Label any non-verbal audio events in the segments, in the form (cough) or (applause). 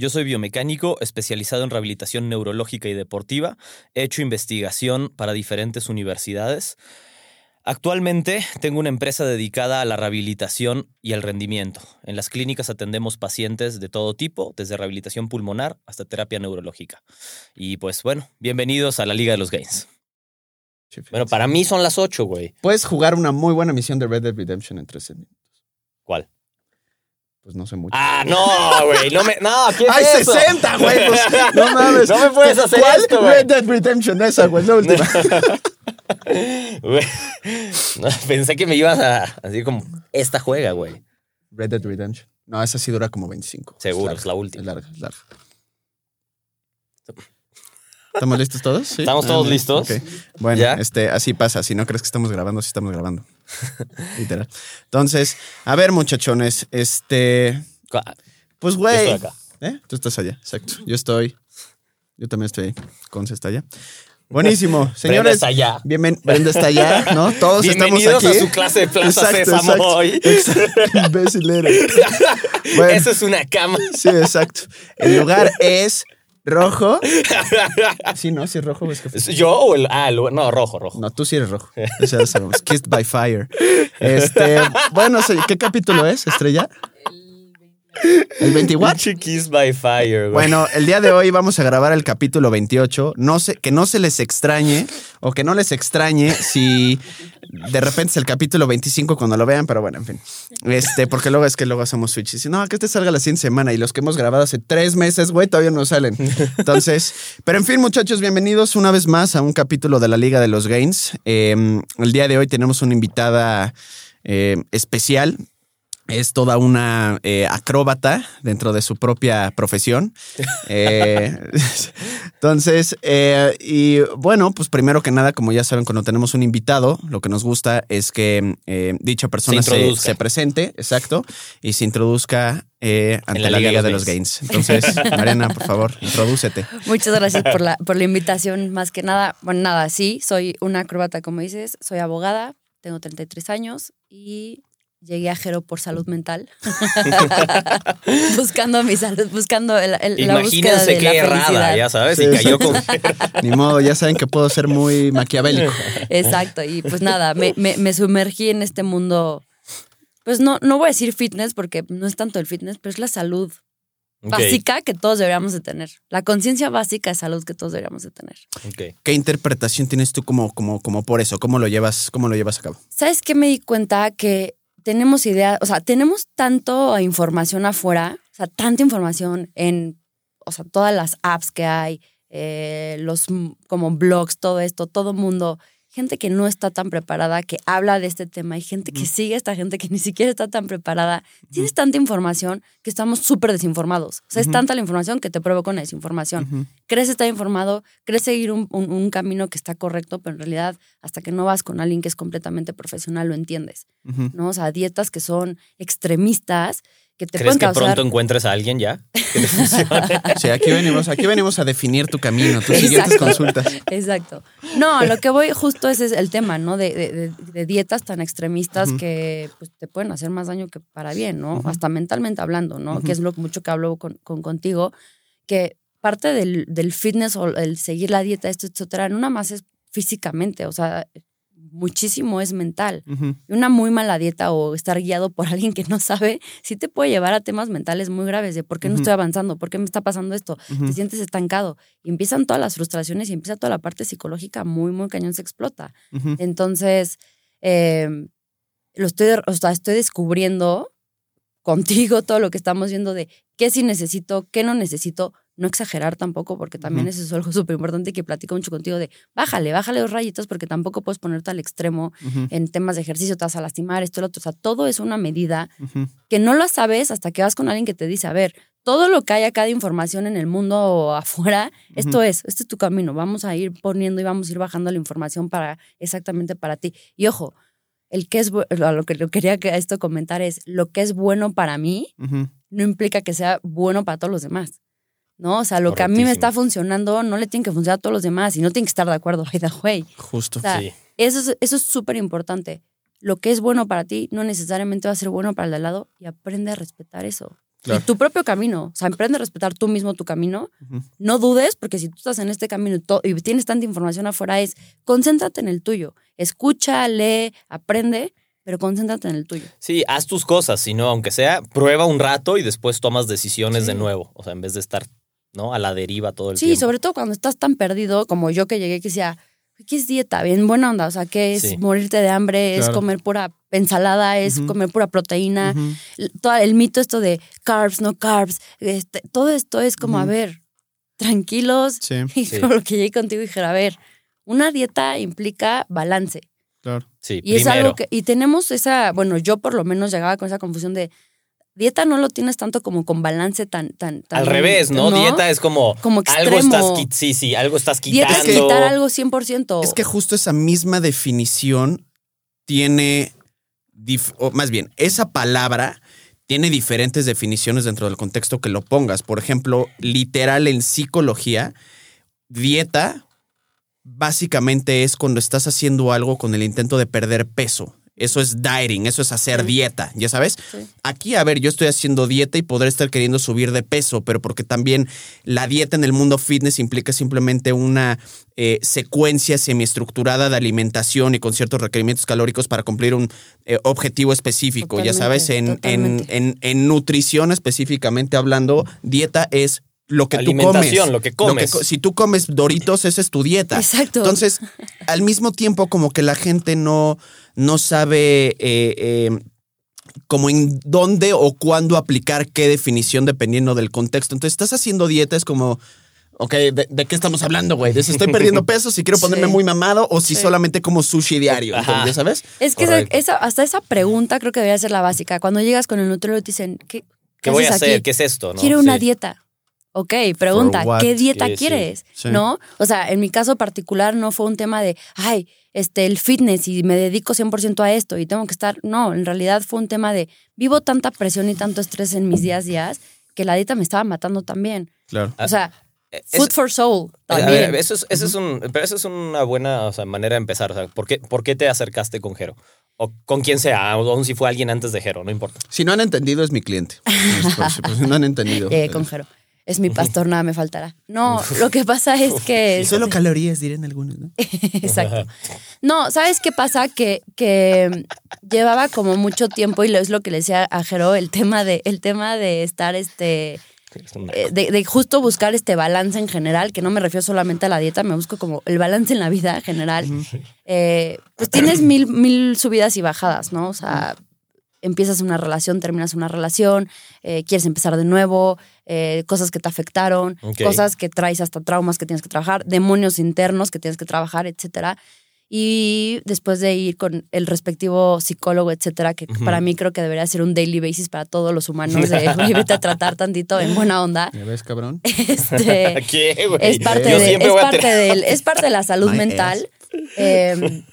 Yo soy biomecánico especializado en rehabilitación neurológica y deportiva. He hecho investigación para diferentes universidades. Actualmente tengo una empresa dedicada a la rehabilitación y al rendimiento. En las clínicas atendemos pacientes de todo tipo, desde rehabilitación pulmonar hasta terapia neurológica. Y pues bueno, bienvenidos a la Liga de los Gains. Bueno, para mí son las 8, güey. Puedes jugar una muy buena misión de Red Dead Redemption en 13 minutos. ¿Cuál? Pues no sé mucho. Ah, no, güey. No me. No, ¿qué es ¡Ay, eso? 60, güey! Pues, (laughs) no mames. No me puedes hacer ¿Cuál? esto, güey. Red Dead Redemption, esa, güey, la última. (laughs) No, pensé que me ibas a así como esta juega, güey. Red Dead Redemption. No, esa sí dura como 25. Seguro, larga, es la última. Es larga, es larga. ¿Estamos listos todos? ¿Sí? ¿Estamos todos Ah, listos? ok. Bueno, ¿Ya? este, así pasa. Si no crees que estamos grabando, sí estamos grabando. (laughs) Literal. Entonces, a ver, muchachones, este. Pues, Yo güey. estoy acá. ¿Eh? Tú estás allá, exacto. Yo estoy. Yo también estoy ahí. Conce está allá. Buenísimo. (laughs) Brenda Señores. está allá. Bienven- Brenda está allá, ¿no? Todos estamos aquí. a su clase de Plaza Exacto, Sésamo exacto. hoy. Exacto. Imbécil eres. (laughs) Bueno, Eso es una cama. sí, exacto. El lugar es rojo. (laughs) Sí, ¿no? Sí es rojo. o Es que ¿Es ¿Yo o el.? Ah, el- no, rojo, rojo. No, tú sí eres rojo. Eso ya lo sabemos. Kissed by Fire. Este, bueno, ¿qué capítulo es, Estrella? El 24. (laughs) Pinche Kiss by Fire, güey. Bueno, el día de hoy vamos a grabar el capítulo 28. No sé, que no se les extrañe o que no les extrañe si de repente es el capítulo 25 cuando lo vean, pero bueno, en fin. Este, porque luego es que luego hacemos switch. Y si no, que este salga la siguiente semana y los que hemos grabado hace tres meses, güey, todavía no salen. Entonces, pero en fin, muchachos, bienvenidos una vez más a un capítulo de la Liga de los Gains. Eh, el día de hoy tenemos una invitada eh, especial. Es toda una eh, acróbata dentro de su propia profesión. (laughs) Eh, entonces, eh, y bueno, pues primero que nada, como ya saben, cuando tenemos un invitado, lo que nos gusta es que eh, dicha persona Se se, introduzca. se presente, exacto, y se introduzca eh, ante la, Liga, de los Gains. Entonces, Mariana, por favor, introdúcete. (laughs) Muchas gracias por la, por la invitación. Más que nada, bueno, nada, sí, soy una acróbata, como dices, soy abogada, tengo 33 años y llegué a Jero por salud mental. (laughs) (laughs) buscando mi salud, buscando el, el- la búsqueda Imagínense de qué la errada, felicidad. ya sabes, Sí, y cayó con. (laughs) Ni modo, ya saben que puedo ser muy maquiavélico. Exacto, y pues nada, me, me- me sumergí en este mundo. Pues no, no voy a decir fitness porque no es tanto el fitness, pero es la salud básica que todos deberíamos de tener. La conciencia básica de salud que todos deberíamos de tener. ¿Qué interpretación tienes tú como, como, como por eso? ¿Cómo lo llevas, cómo lo llevas a cabo? ¿Sabes qué me di cuenta? Que tenemos idea, o sea, tenemos tanto información afuera, o sea, tanta información en, o sea, todas las apps que hay, eh, los como blogs, todo esto, todo mundo, gente que no está tan preparada, que habla de este tema, y gente que sigue a esta gente que ni siquiera está tan preparada. Tienes tanta información que estamos súper desinformados. O sea, es tanta la información que te provoca una desinformación crees estar informado, crees seguir un, un- un camino que está correcto, pero en realidad hasta que no vas con alguien que es completamente profesional lo entiendes. ¿no? O sea, dietas que son extremistas, que te ¿Crees que causar... pronto encuentres a alguien ya? Que te. (laughs) Sí, aquí venimos, aquí venimos a definir tu camino, tus siguientes Exacto. consultas. (laughs) Exacto. No, lo que voy justo ese es el tema, ¿no? De, de- de- dietas tan extremistas Ujú. que pues, te pueden hacer más daño que para bien, ¿no? Ujú. Hasta mentalmente hablando, ¿no? Ujú. Que es lo mucho que hablo con, con- contigo, que parte del, del fitness o el seguir la dieta, esto, etcétera, no nada más es físicamente, o sea, muchísimo es mental. Una muy mala dieta o estar guiado por (laughs) alguien que no sabe, sí te puede llevar a temas mentales muy graves de por qué no estoy avanzando, por qué me está pasando esto, te sientes estancado. Y empiezan todas las frustraciones y empieza toda la parte psicológica muy, muy cañón, se explota. Entonces, eh, lo estoy, o sea, estoy descubriendo contigo todo lo que estamos viendo de qué sí necesito, qué no necesito, no exagerar tampoco, porque también eso es algo (laughs) súper importante que platico mucho contigo de bájale, bájale dos rayitas, porque tampoco puedes ponerte al extremo en temas de ejercicio, te vas a lastimar, esto, lo otro. O sea, todo es una medida que no la sabes hasta que vas con alguien que te dice, a ver, todo lo que hay acá de información en el mundo o (laughs) afuera, esto es, este es tu camino, vamos a ir poniendo y vamos a ir bajando la información para exactamente para ti. Y ojo, el que es, lo que lo quería que esto comentar es, lo que es bueno para mí no implica que sea bueno para todos los demás. ¿No? O sea, lo que a mí me está funcionando no le tiene que funcionar a todos los demás y no tienen que estar de acuerdo, by the way. Justo. O sea, Sí. eso es eso es súper importante. Lo que es bueno para ti no necesariamente va a ser bueno para el de al lado y aprende a respetar eso. Claro. Y tu propio camino. O sea, aprende a respetar tú mismo tu camino. No dudes, porque si tú estás en este camino y, tienes tanta información afuera, es concéntrate en el tuyo. Escucha, lee, aprende, pero concéntrate en el tuyo. Sí, haz tus cosas, si no, aunque sea, prueba un rato y después tomas decisiones de nuevo. O sea, en vez de estar, ¿no? A la deriva todo el Sí, tiempo. sobre todo cuando estás tan perdido como yo que llegué que decía, ¿qué es dieta? Bien buena onda. O sea, ¿qué es Sí. morirte de hambre? Es Claro. comer pura ensalada, es comer pura proteína. Todo el mito esto de carbs, no carbs, este, todo esto es como, a ver, tranquilos. Sí, (laughs) Y Sí. lo que llegué contigo y dije, a ver, una dieta implica balance. claro. Sí, Y es algo que, y tenemos esa, bueno, yo por lo menos llegaba con esa confusión de dieta no lo tienes tanto como con balance tan, tan, tan Al revés, ¿no? Dieta es como, Como algo estás sí, sí, algo estás quitando. Dieta es quitar algo 100%. Es que justo esa misma definición tiene, o más bien, esa palabra tiene diferentes definiciones dentro del contexto que lo pongas. Por ejemplo, literal en psicología, dieta básicamente es cuando estás haciendo algo con el intento de perder peso. Eso es dieting, eso es hacer Sí. dieta, ¿ya sabes? Sí. Aquí, a ver, yo estoy haciendo dieta y podré estar queriendo subir de peso, pero porque también la dieta en el mundo fitness implica simplemente una eh, secuencia semiestructurada de alimentación y con ciertos requerimientos calóricos para cumplir un eh, objetivo específico, ya sabes, en, en- en nutrición específicamente hablando, dieta es lo que tú comes. Alimentación, lo que comes. co- si tú comes Doritos, esa es tu dieta. Exacto. Entonces, al mismo tiempo, como que la gente no, no sabe eh, eh, como en dónde o cuándo aplicar qué definición dependiendo del contexto. Entonces, estás haciendo dieta, es como, ok, ¿de, de qué estamos hablando, güey? ¿De si estoy perdiendo (laughs) peso, si quiero ponerme Sí. muy mamado o si Sí. solamente como sushi diario? Entonces, ¿ya sabes? Es que esa, Correcto. esa- hasta esa pregunta creo que debería ser la básica. Cuando llegas con el nutriólogo te dicen, ¿qué, ¿Qué voy a hacer? aquí? ¿Qué es esto? ¿no? Quiero una Sí. dieta. Ok, pregunta? ¿qué dieta quieres? Sí. ¿No? O sea, en mi caso particular no fue un tema de, ay, este, el fitness y me dedico 100% a esto y tengo que estar. No, en realidad fue un tema de, vivo tanta presión y tanto estrés en mis días días que la dieta me estaba matando también. Claro. O sea, Es- food for soul ver, también. eso es, eso es un, pero eso es una buena o sea, manera de empezar. O sea, ¿por qué, ¿por qué te acercaste con Jero? O con quien sea, o si fue alguien antes de Jero, no importa. Si no han entendido, es mi cliente. (laughs) Pues, pues, no han entendido. Llegué con Jero. Es mi pastor, nada me faltará. No, lo que pasa es que... Solo calorías, dirían algunos, ¿no? (laughs) Exacto. No, ¿sabes qué pasa? Que, que llevaba como mucho tiempo, y lo- es lo que le decía a Jero, el tema de, el tema de estar este. Eh, De, de justo buscar este balance en general, que no me refiero solamente a la dieta, me busco como el balance en la vida en general. Eh, pues tienes mil, mil subidas y bajadas, ¿no? O sea, empiezas una relación, terminas una relación, eh, quieres empezar de nuevo, eh, cosas que te afectaron, cosas que traes hasta traumas que tienes que trabajar, demonios internos que tienes que trabajar, etcétera. Y después de ir con el respectivo psicólogo, etcétera, que para mí creo que debería ser un daily basis para todos los humanos, de (laughs) "Oye, vete a tratar tantito en buena onda. ¿Ya ves, cabrón? (laughs) Este, (laughs) ¿Qué, güey? es parte, de, es, parte del- es parte de la salud My mental. Eh,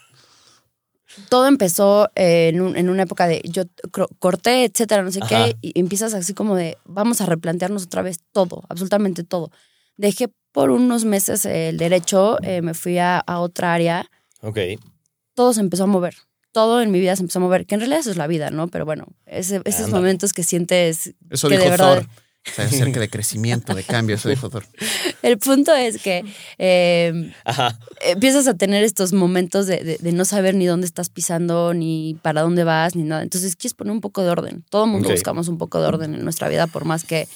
todo empezó eh, en, un- en una época de yo corté, etcétera, no sé Ajá. qué, y empiezas así como de vamos a replantearnos otra vez todo, absolutamente todo. Dejé por unos meses el derecho, eh, me fui a, a otra área, Ok. todo se empezó a mover. Todo en mi vida se empezó a mover, que en realidad eso es la vida, ¿no? Pero bueno, ese- esos momentos que sientes Eso que dijo de verdad Thor. O sea, acerca (laughs) de crecimiento, de cambio, eso dijo Thor. El punto es que eh, Ajá. empiezas a tener estos momentos de, de- de no saber ni dónde estás pisando, ni para dónde vas, ni nada. Entonces quieres poner un poco de orden. Todo el mundo buscamos un poco de orden en nuestra vida, por más que,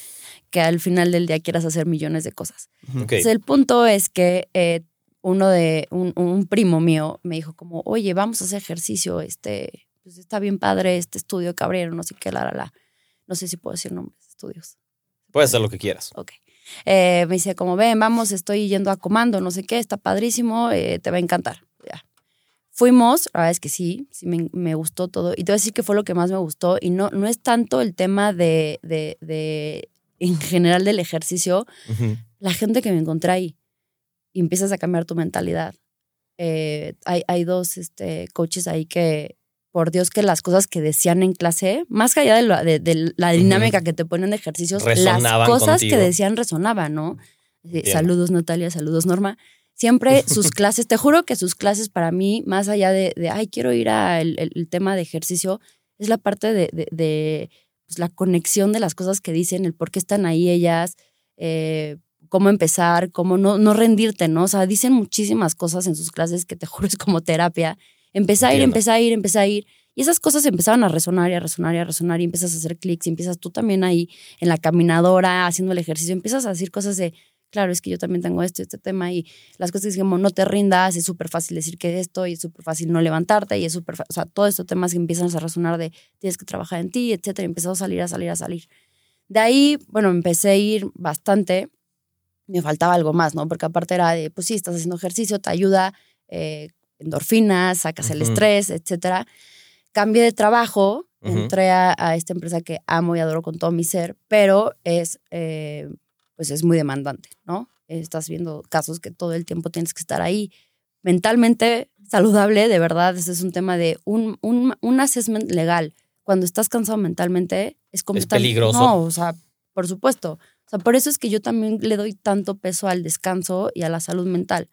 que al final del día quieras hacer millones de cosas. Entonces, el punto es que eh, uno de un, un primo mío me dijo como, oye, vamos a hacer ejercicio, este, pues está bien padre este estudio cabrero, no sé qué, la, la, la. No sé si puedo decir nombres, estudios. Puedes hacer lo que quieras. Ok. Eh, me dice, como ven, vamos, estoy yendo a comando, no sé qué, está padrísimo, eh, te va a encantar. Ya. Fuimos, la verdad es que sí, sí me, me gustó todo. Y te voy a decir que fue lo que más me gustó. Y no, no es tanto el tema de, de, de, en general del ejercicio, Ujú. la gente que me encontré ahí. Y empiezas a cambiar tu mentalidad. Eh, hay, hay dos este, coaches ahí que, por Dios, que las cosas que decían en clase, más allá de, la- de- de la dinámica que te ponen de ejercicios, las cosas contigo. que decían resonaban, ¿no? Eh, Bien. Saludos Natalia, saludos Norma. Siempre (laughs) sus clases, te juro que sus clases para mí, más allá de, de ay, quiero ir al el, el tema de ejercicio, es la parte de, pues, la conexión de las cosas que dicen, el por qué están ahí ellas, eh, cómo empezar, cómo no, no rendirte, ¿no? O sea, dicen muchísimas cosas en sus clases que te juro es como terapia. Empecé a ir, Entiendo. empecé a ir, empecé a ir. Y esas cosas empezaban a resonar y a resonar y a resonar y empiezas a hacer clics y empiezas tú también ahí en la caminadora haciendo el ejercicio, empiezas a decir cosas de, claro, es que yo también tengo esto, este tema y las cosas que como no te rindas, es súper fácil decir que esto y es súper fácil no levantarte y es súper, o sea, todos estos temas que empiezan a resonar de tienes que trabajar en ti, etcétera, y empezó a salir, a salir, a salir. De ahí, bueno, empecé a ir bastante, me faltaba algo más, ¿no? Porque aparte era de, pues sí, estás haciendo ejercicio, te ayuda, eh, endorfinas, sacas el Ujú. estrés, etcétera. Cambié de trabajo, Ujú. entré a, a esta empresa que amo y adoro con todo mi ser, pero es, eh, pues es muy demandante, ¿no? Estás viendo casos que todo el tiempo tienes que estar ahí. Mentalmente saludable, de verdad, ese es un tema de un, un, un assessment legal. Cuando estás cansado mentalmente, es como... Es peligroso. No, o sea, por supuesto. O sea, por eso es que yo también le doy tanto peso al descanso y a la salud mental.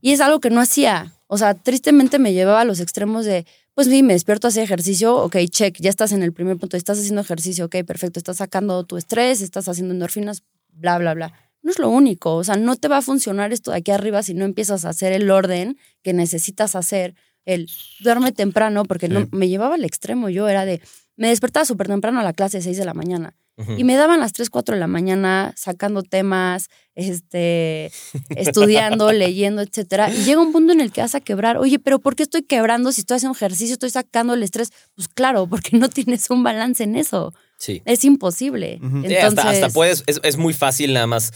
Y es algo que no hacía. O sea, tristemente me llevaba a los extremos de, pues sí, me despierto a hacer ejercicio, ok, check, ya estás en el primer punto, estás haciendo ejercicio, ok, perfecto, estás sacando tu estrés, estás haciendo endorfinas, bla, bla, bla. No es lo único, o sea, no te va a funcionar esto de aquí arriba si no empiezas a hacer el orden que necesitas hacer, el duerme temprano, porque no, me llevaba al extremo, yo era de, me despertaba súper temprano a la clase de 6 de la mañana. Y me daban las 3, 4 de la mañana sacando temas, este, (laughs) estudiando, leyendo, etcétera. Y llega un punto en el que vas a quebrar. Oye, pero ¿por qué estoy quebrando si estoy haciendo ejercicio, estoy sacando el estrés? Pues claro, porque no tienes un balance en eso. Sí. Es imposible. Ujú. Sí, Entonces, hasta, hasta puedes, es, es muy fácil nada más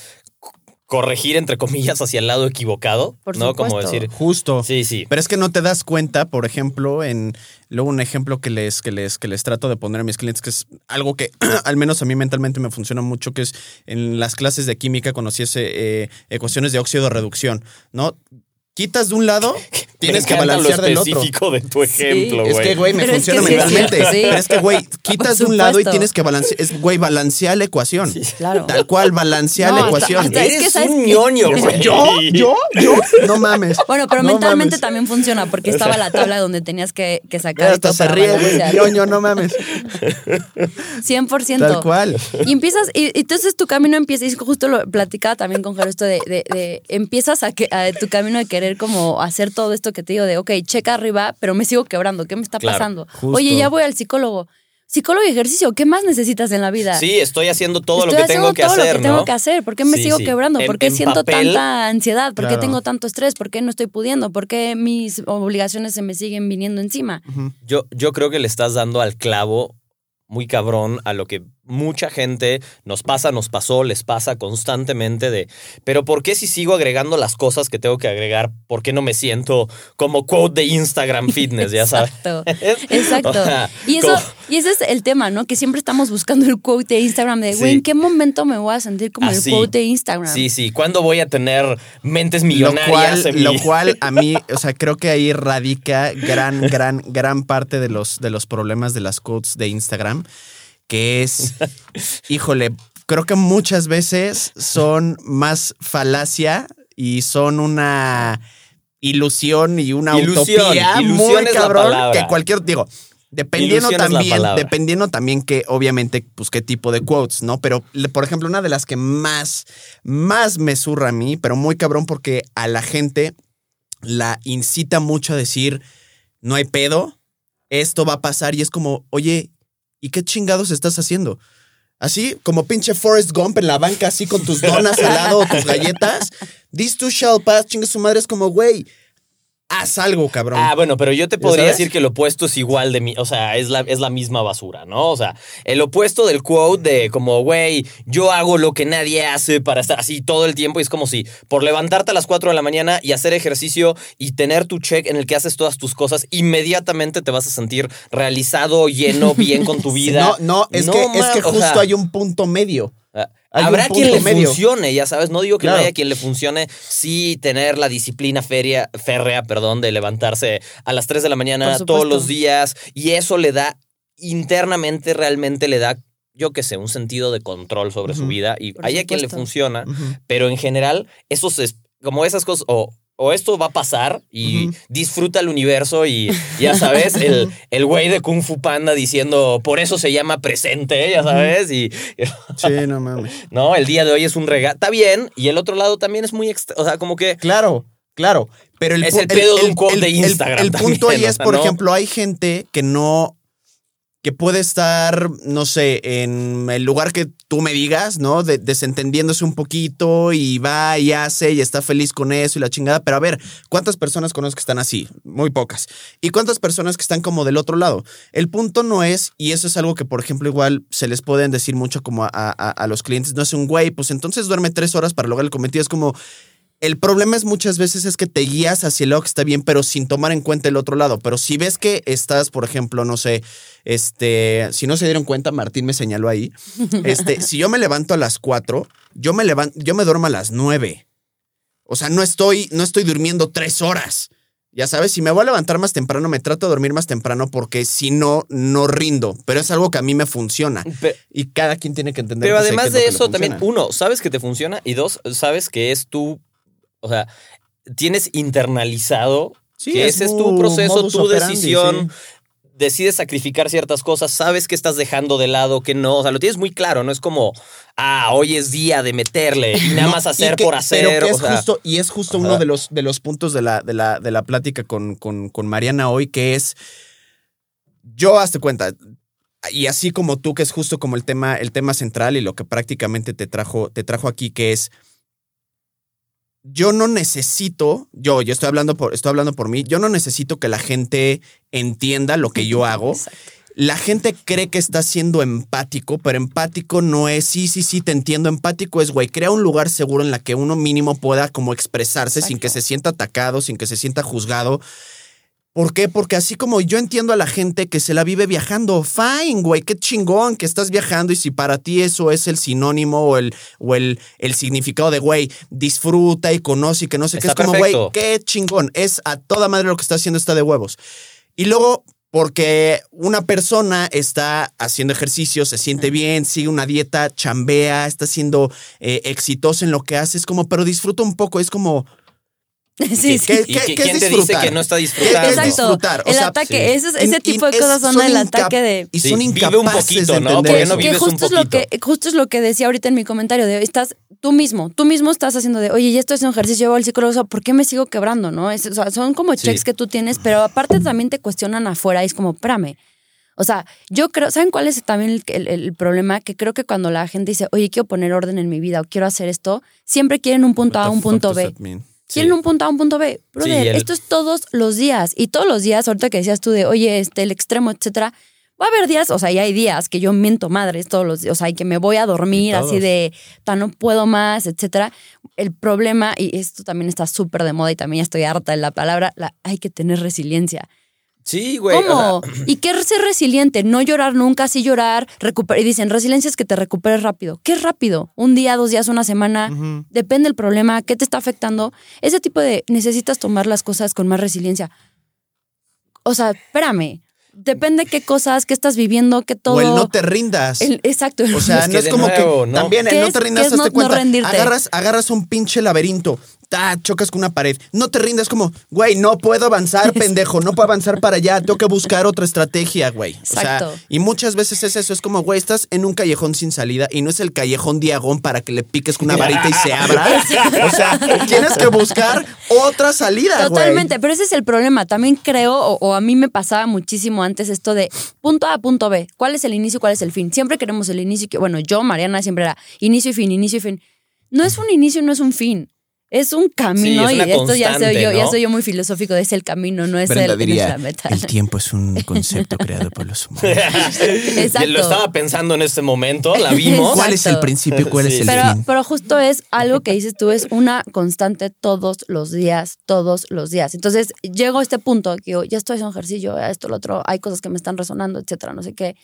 corregir, entre comillas, hacia el lado equivocado. Por ¿No? Como decir. Justo. Sí, sí. Pero es que no te das cuenta, por ejemplo, en luego un ejemplo que les, que les, que les trato de poner a mis clientes, que es algo que (clears throat) al menos a mí mentalmente me funciona mucho, que es en las clases de química conociese eh, ecuaciones de óxido de reducción, ¿no? Quitas de un lado, (laughs) tienes que balancear lo del otro. específico de tu ejemplo, Es que, güey, me Pero es funciona que es mentalmente. sí. Pero es que, güey, (laughs) quitas de un lado y tienes que balancear. Es, güey, balancear la ecuación. Claro. Tal cual, balancear No, la hasta- ecuación. hasta- es que, Eres ¿sabes un ñoño, (laughs) güey. ¿Yo? ¿Yo? ¿Yo? No mames. Bueno, pero No mentalmente mames. también funciona porque estaba la tabla donde tenías que, que sacar hasta se ríe, güey. Ñoño, no mames. 100%. Tal cual. Y empiezas, y, entonces tu camino empieza, y justo lo platicaba también con Jaro, esto de, de- de- empiezas a, que, a tu camino de querer como hacer todo esto que te digo de, ok, checa arriba, pero me sigo quebrando, ¿qué me está Claro, pasando? justo. Oye, ya voy al psicólogo. Psicólogo y ejercicio, ¿qué más necesitas en la vida? Sí, estoy haciendo todo Estoy lo que tengo que todo hacer, lo que tengo ¿no? que hacer. ¿Por qué me Sí, sigo sí. quebrando? ¿Por qué en siento papel- tanta ansiedad? ¿Por qué Claro. tengo tanto estrés? ¿Por qué no estoy pudiendo? ¿Por qué mis obligaciones se me siguen viniendo encima? Yo, yo creo que le estás dando al clavo muy cabrón a lo que mucha gente nos pasa, nos pasó, les pasa constantemente de, pero ¿por qué si sigo agregando las cosas que tengo que agregar? ¿Por qué no me siento como quote de Instagram Fitness, ya sabes? (laughs) Exacto. Exacto. (laughs) O sea, y, eso, como- y ese es el tema, ¿no? Que siempre estamos buscando el quote de Instagram de, güey, Sí. ¿en qué momento me voy a sentir como Así. el quote de Instagram? Sí, sí. ¿Cuándo voy a tener mentes Lo millonarias cual, en mi- lo cual a mí, (laughs) o sea, creo que ahí radica gran, gran, gran parte de los, de los problemas de las quotes de Instagram, que es, híjole, creo que muchas veces son más falacia y son una ilusión y una Ilusión, utopía ilusión muy cabrón que cualquier, digo, dependiendo Ilusión también, dependiendo también que, obviamente, pues qué tipo de quotes, ¿no? Pero, por ejemplo, una de las que más, más me surra a mí, pero muy cabrón porque a la gente la incita mucho a decir, no hay pedo, esto va a pasar y es como, oye, ¿y qué chingados estás haciendo? Así, como pinche Forrest Gump en la banca, así con tus donas al lado o tus galletas. This too shall pass, chinga su madre, es como, güey, haz algo, cabrón. Ah, bueno, pero yo te ¿Ya podría decir que el opuesto es igual de mí, o sea, es la, es la misma basura, ¿no? O sea, el opuesto del quote de como, güey, yo hago lo que nadie hace para estar así todo el tiempo y es como si por levantarte a las 4 de la mañana y hacer ejercicio y tener tu check en el que haces todas tus cosas, inmediatamente te vas a sentir realizado, lleno, bien con tu (laughs) vida. No, no, es No, que, es que o justo sea, hay un punto medio. Ah, Hay Habrá quien le medio. funcione, ya sabes. No digo que no haya quien le funcione. Sí, tener la disciplina feria, férrea, perdón, de levantarse a las 3 de la mañana todos los días. Y eso le da, internamente, realmente le da, yo qué sé, un sentido de control sobre su vida. Y Por hay a quien le funciona. Pero en general, esos es como esas cosas. O, o esto va a pasar y disfruta el universo y ya sabes, el, (laughs) el güey de Kung Fu Panda diciendo, por eso se llama presente, ya sabes, y, Sí, no mames. (laughs) no, el día de hoy es un regalo. Está bien. Y el otro lado también es muy extra. O sea, como que. Claro, claro. Pero el, Es el pedo de un quote de Instagram El, punto ahí es, por no- ejemplo, hay gente que no. Que puede estar, no sé, en el lugar que tú me digas, ¿no? De- desentendiéndose un poquito y va y hace y está feliz con eso y la chingada. Pero a ver, ¿cuántas personas conozco que están así? Muy pocas. ¿Y cuántas personas que están como del otro lado? El punto no es, y eso es algo que, por ejemplo, igual se les pueden decir mucho como a, a- a los clientes, no es un güey, pues entonces duerme tres horas para lograr el cometido. Es como, el problema es muchas veces es que te guías hacia el lado que está bien, pero sin tomar en cuenta el otro lado. Pero si ves que estás, por ejemplo, no sé, este, si no se dieron cuenta, Martín me señaló ahí. (laughs) Este, si yo me levanto a las 4, yo me levanto, yo me duermo a las 9. O sea, no estoy, no estoy durmiendo tres horas. Ya sabes, si me voy a levantar más temprano, me trato de dormir más temprano porque si no, no rindo. Pero es algo que a mí me funciona. Y cada quien tiene que entender. Pero además de eso, también, uno, sabes que te funciona. Y dos, sabes que es tu. O sea, tienes internalizado Sí, que es ese es tu proceso, tu operandi, decisión. sí. Decides sacrificar ciertas cosas, sabes que estás dejando de lado, que no. O sea, lo tienes muy claro. No es como, ah, hoy es día de meterle y nada (laughs) No, más hacer que- por hacer. Pero que o es sea, justo, y es justo ajá. uno de los, de los puntos de la, de la, de la plática con, con, con Mariana hoy, que es, yo hazte cuenta, y así como tú, que es justo como el tema, el tema central y lo que prácticamente te trajo, te trajo aquí, que es, yo no necesito, yo, yo estoy hablando por, estoy hablando por mí, yo no necesito que la gente entienda lo que yo hago. Exacto. La gente cree que está siendo empático, pero empático no es, sí, sí, sí, te entiendo. Empático es, güey, crea un lugar seguro en la que uno mínimo pueda como expresarse sin que se sienta atacado, sin que se sienta juzgado. ¿Por qué? Porque así como yo entiendo a la gente que se la vive viajando, fine, güey, qué chingón que estás viajando y si para ti eso es el sinónimo o el, o el, el significado de, güey, disfruta y conoce y que no sé qué, es como, güey, qué chingón, es a toda madre lo que está haciendo está de huevos. Y luego, porque una persona está haciendo ejercicio, se siente bien, sigue una dieta, chambea, está siendo eh, exitosa en lo que hace, es como, pero disfruta un poco, es como... (laughs) Sí, sí. ¿qué- ¿Y qué- que- qué es quién te dice que no está ¿Qué- qué es disfrutando? Exacto. disfrutar? O el sea, ataque, ese, tipo de cosas son, son el ataque de. Y Sí, son vive incapaces un poquito, de ¿no? no que vives un justo es lo que justo es lo que decía ahorita en mi comentario de estás tú mismo tú mismo estás haciendo de oye ya estoy haciendo ejercicio yo voy al psicólogo o sea, ¿por qué me sigo quebrando no Es- o sea, son como Sí. checks que tú tienes pero aparte también te cuestionan afuera y es como espérame o sea yo creo saben cuál es también el, el- el problema que creo que cuando la gente dice oye quiero poner orden en mi vida o quiero hacer esto siempre quieren un punto What A un punto B that mean? Quieren Sí. un punto A, un punto B. Brother, Sí, el- esto es todos los días. Y todos los días, ahorita que decías tú de, oye, este, el extremo, etcétera, va a haber días, o sea, y hay días que yo miento madres todos los días, o sea, y que me voy a dormir así de, "Ta, no puedo más, etcétera. El problema, y esto también está súper de moda y también ya estoy harta de la palabra, la, hay que tener resiliencia. Sí, güey. o ¿Cómo? sea, (clears throat) ¿Y qué es ser resiliente? No llorar nunca, sí llorar, recuperar. Y dicen, resiliencia es que te recuperes rápido. ¿Qué es rápido? Un día, dos días, una semana. Depende del problema, qué te está afectando. Ese tipo de necesitas tomar las cosas con más resiliencia. O sea, espérame. Depende qué cosas, qué estás viviendo, qué todo. O el no te rindas. el- exacto. O sea, Es no que es como nuevo, que ¿no? también el ¿Qué no te rindas, es hazte no- no cuenta. rendirte? agarras, agarras un pinche laberinto, chocas con una pared. No te rindas como, güey, no puedo avanzar, (laughs) pendejo, no puedo avanzar para allá, tengo que buscar otra estrategia, güey. O sea, Exacto. y muchas veces es eso, es como, güey, estás en un callejón sin salida y no es el callejón diagón para que le piques con una varita y se (laughs) abra. O sea, tienes que buscar otra salida, güey. Totalmente, pero ese es el problema. También creo, o, o a mí me pasaba muchísimo antes esto de punto A, punto B. ¿Cuál es el inicio y cuál es el fin? Siempre queremos el inicio. y que- Bueno, yo, Mariana, siempre era inicio y fin, inicio y fin. No es un inicio, no es un fin. Es un camino Sí, y es esto ya soy yo, ya soy yo muy filosófico, es el camino, no es Brenda el, no es diría, la meta. el tiempo es un (laughs) concepto creado por los humanos. Exacto. Lo estaba pensando en este momento, la vimos. ¿Cuál es el principio? ¿Cuál Sí. es el Pero, fin? pero justo es algo que dices tú, es una constante todos los días, todos los días. Entonces, llego a este punto que digo, ya estoy haciendo ejercicio, esto, lo otro, hay cosas que me están resonando, etcétera, no sé qué.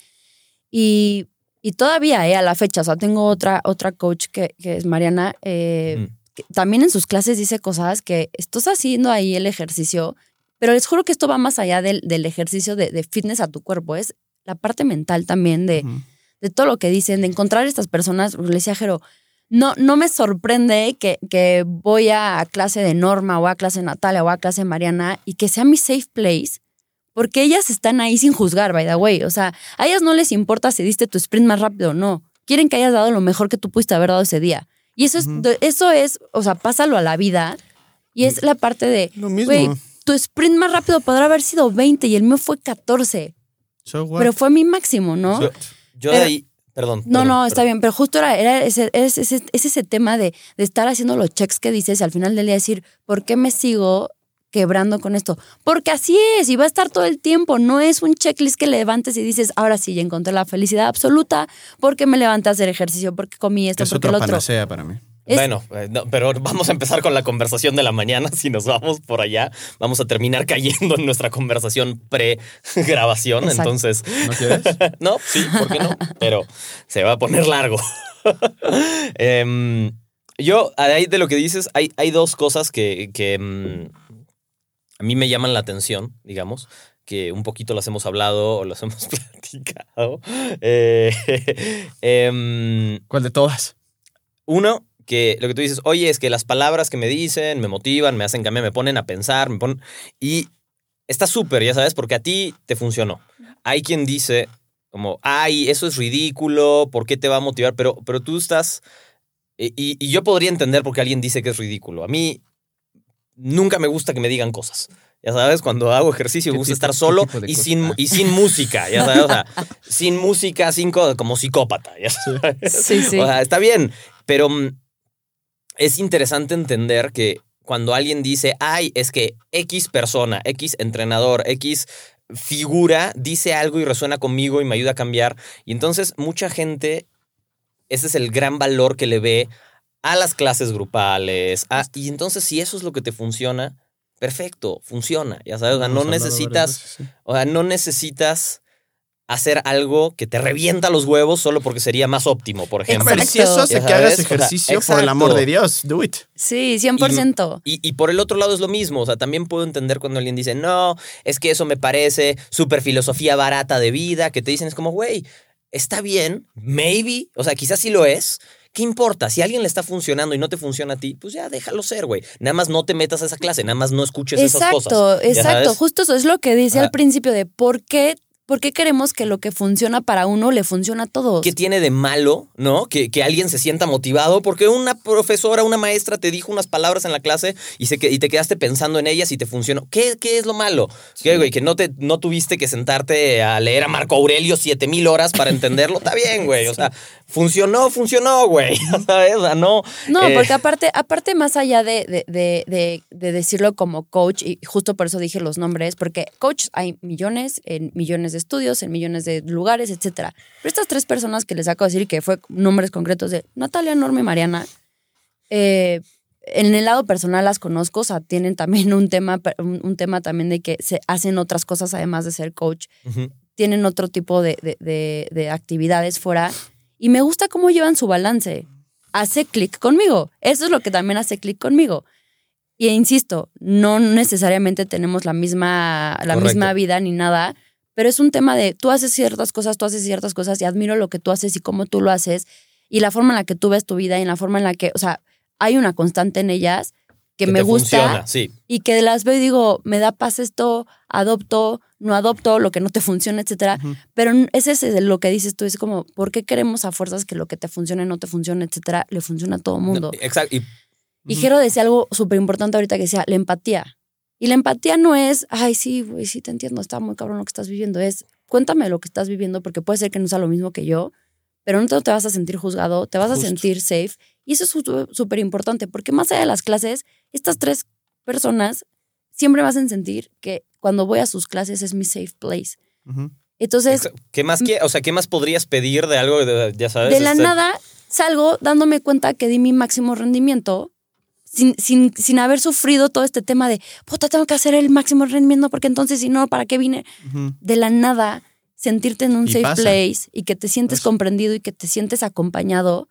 Y, y todavía, eh, a la fecha, o sea, tengo otra, otra coach que, que es Mariana, eh, Mm. También en sus clases dice cosas que estás haciendo ahí el ejercicio, pero les juro que esto va más allá del, del ejercicio de, de fitness a tu cuerpo, es la parte mental también de, de todo lo que dicen, de encontrar estas personas. Le decía a Jero, no, no me sorprende que, que voy a clase de Norma o a clase de Natalia o a clase de Mariana y que sea mi safe place. Porque ellas están ahí sin juzgar, by the way. O sea, a ellas no les importa si diste tu sprint más rápido o no. Quieren que hayas dado lo mejor que tú pudiste haber dado ese día. Y eso es, eso es, o sea, pásalo a la vida. Y es la parte de, Lo mismo. güey, tu sprint más rápido podrá haber sido 20 y el mío fue 14. So what? Pero fue mi máximo, ¿no? Yo, de ahí, perdón. No, perdón, no, está perdón. bien, pero justo era, era ese, es, ese, es ese tema de, de estar haciendo los checks que dices y al final del día decir, ¿por qué me sigo quebrando con esto? Porque así es y va a estar todo el tiempo, no es un checklist que levantes y dices, ahora sí, ya encontré la felicidad absoluta, porque me levanté a hacer ejercicio, porque comí esto, es porque otra el otro. panacea para mí. Es- Bueno, eh, no, pero vamos a empezar con la conversación de la mañana. (laughs) Si nos vamos por allá, vamos a terminar cayendo en nuestra conversación pre-grabación. Entonces, ¿No quieres? (laughs) no, sí, ¿por qué no? Pero se va a poner largo. (laughs) Em, yo, ahí de lo que dices, hay, hay dos cosas que, que, mm, a mí me llaman la atención, digamos, que un poquito las hemos hablado o las (laughs) hemos platicado. Eh, (laughs) em, ¿Cuál de todas? uno, que lo que tú dices, oye, es que las palabras que me dicen me motivan, me hacen cambiar, me ponen a pensar, me ponen... Y está súper, ya sabes, porque a ti te funcionó. Hay quien dice como, ay, eso es ridículo, ¿por qué te va a motivar? Pero, pero tú estás... Y, y- y yo podría entender por qué alguien dice que es ridículo. A mí nunca me gusta que me digan cosas. Ya sabes, cuando hago ejercicio me ¿Qué gusta tipo- estar solo y sin, y sin música, ya sabes, o sea, (laughs) sin música, sin co- como psicópata, ya sabes. Sí, sí. O sea, está bien, pero mm, es interesante entender que cuando alguien dice, ay, es que X persona, X entrenador, X figura dice algo y resuena conmigo y me ayuda a cambiar, y entonces mucha gente, ese es el gran valor que le ve a las clases grupales, a- y entonces si eso es lo que te funciona, perfecto, funciona, ya sabes, o sea, no necesitas... O sea, no necesitas hacer algo que te revienta los huevos solo porque sería más óptimo, por ejemplo. Pero si eso hace que hagas sabes, o sea, ejercicio, por el amor de Dios, do it. Sí, 100%. Y, y por el otro lado es lo mismo. O sea, también puedo entender cuando alguien dice, no, es que eso me parece súper filosofía barata de vida, que te dicen, es como, güey, está bien, maybe, o sea, quizás sí lo es. ¿Qué importa? Si a alguien le está funcionando y no te funciona a ti, pues ya déjalo ser, güey. Nada más no te metas a esa clase, nada más no escuches esas Exacto, cosas. ¿ya exacto. sabes? Justo eso es lo que dice al principio de por qué, por qué queremos que lo que funciona para uno le funciona a todos. ¿Qué tiene de malo, no? Que, que alguien se sienta motivado porque una profesora, una maestra te dijo unas palabras en la clase y, se, que- y te quedaste pensando en ellas y te funcionó. ¿Qué, qué es lo malo? ¿Qué, güey? Que no, te, no tuviste que sentarte a leer a Marco Aurelio siete mil horas para entenderlo. Está bien, güey. O sea, funcionó, funcionó, güey. ¿Sabes? (laughs) O sea, no. No, eh, porque aparte, aparte más allá de, de, de, de- de decirlo como coach, y justo por eso dije los nombres, porque coach hay millones, en millones de estudios, en millones de lugares, etcétera. Pero estas tres personas que les acabo de decir, que fue nombres concretos de Natalia, Norma y Mariana, eh, en el lado personal las conozco, o sea, tienen también un tema, un, un tema también de que se hacen otras cosas además de ser coach tienen otro tipo de, de- de- de actividades fuera y me gusta cómo llevan su balance. Hace clic conmigo. Eso es lo que también hace clic conmigo. Y insisto, no necesariamente tenemos la misma, la Correcto. misma vida ni nada, pero es un tema de tú haces ciertas cosas, tú haces ciertas cosas y admiro lo que tú haces y cómo tú lo haces y la forma en la que tú ves tu vida y en la forma en la que, o sea, hay una constante en ellas que, me gusta Funciona, sí. y que las veo y digo, me da paz esto, adopto, no adopto, lo que no te funciona, etcétera. Pero n- ese es lo que dices tú, es como, ¿por qué queremos a fuerzas que lo que te funcione, no te funcione, etcétera, le funciona a todo el mundo? No, exacto. Y Y Jero decía algo súper importante ahorita que decía, la empatía. Y la empatía no es, ay, sí, güey, sí te entiendo, está muy cabrón lo que estás viviendo. Es, cuéntame lo que estás viviendo porque puede ser que no sea lo mismo que yo, pero no te vas a sentir juzgado, te vas a sentir safe. Y eso es súper importante, porque más allá de las clases, estas tres personas siempre me hacen sentir que cuando voy a sus clases es mi safe place. Ujú. Entonces, Exa- ¿Qué más, quie- o sea, ¿qué más podrías pedir de algo, de- ya sabes? de la este, nada salgo dándome cuenta que di mi máximo rendimiento sin, sin, sin haber sufrido todo este tema de, puta, tengo que hacer el máximo rendimiento porque entonces si no, ¿para qué vine? De la nada, sentirte en un Y safe pasa. place y que te sientes Pasa. comprendido y que te sientes acompañado,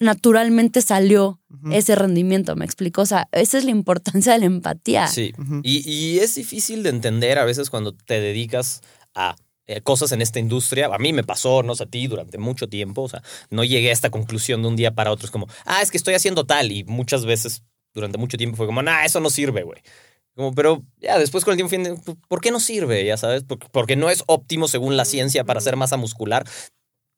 naturalmente salió ese rendimiento, ¿me explico? O sea, esa es la importancia de la empatía. Sí. Y, y es difícil de entender a veces cuando te dedicas a eh, cosas en esta industria. A mí me pasó, no sé a ti, durante mucho tiempo. O sea, no llegué a esta conclusión de un día para otro. Es como, ah, es que estoy haciendo tal. Y muchas veces durante mucho tiempo fue como, nah, eso no sirve, güey. Como, pero ya después con el tiempo, ¿por qué no sirve? Ya sabes, porque no es óptimo según la ciencia para hacer masa muscular.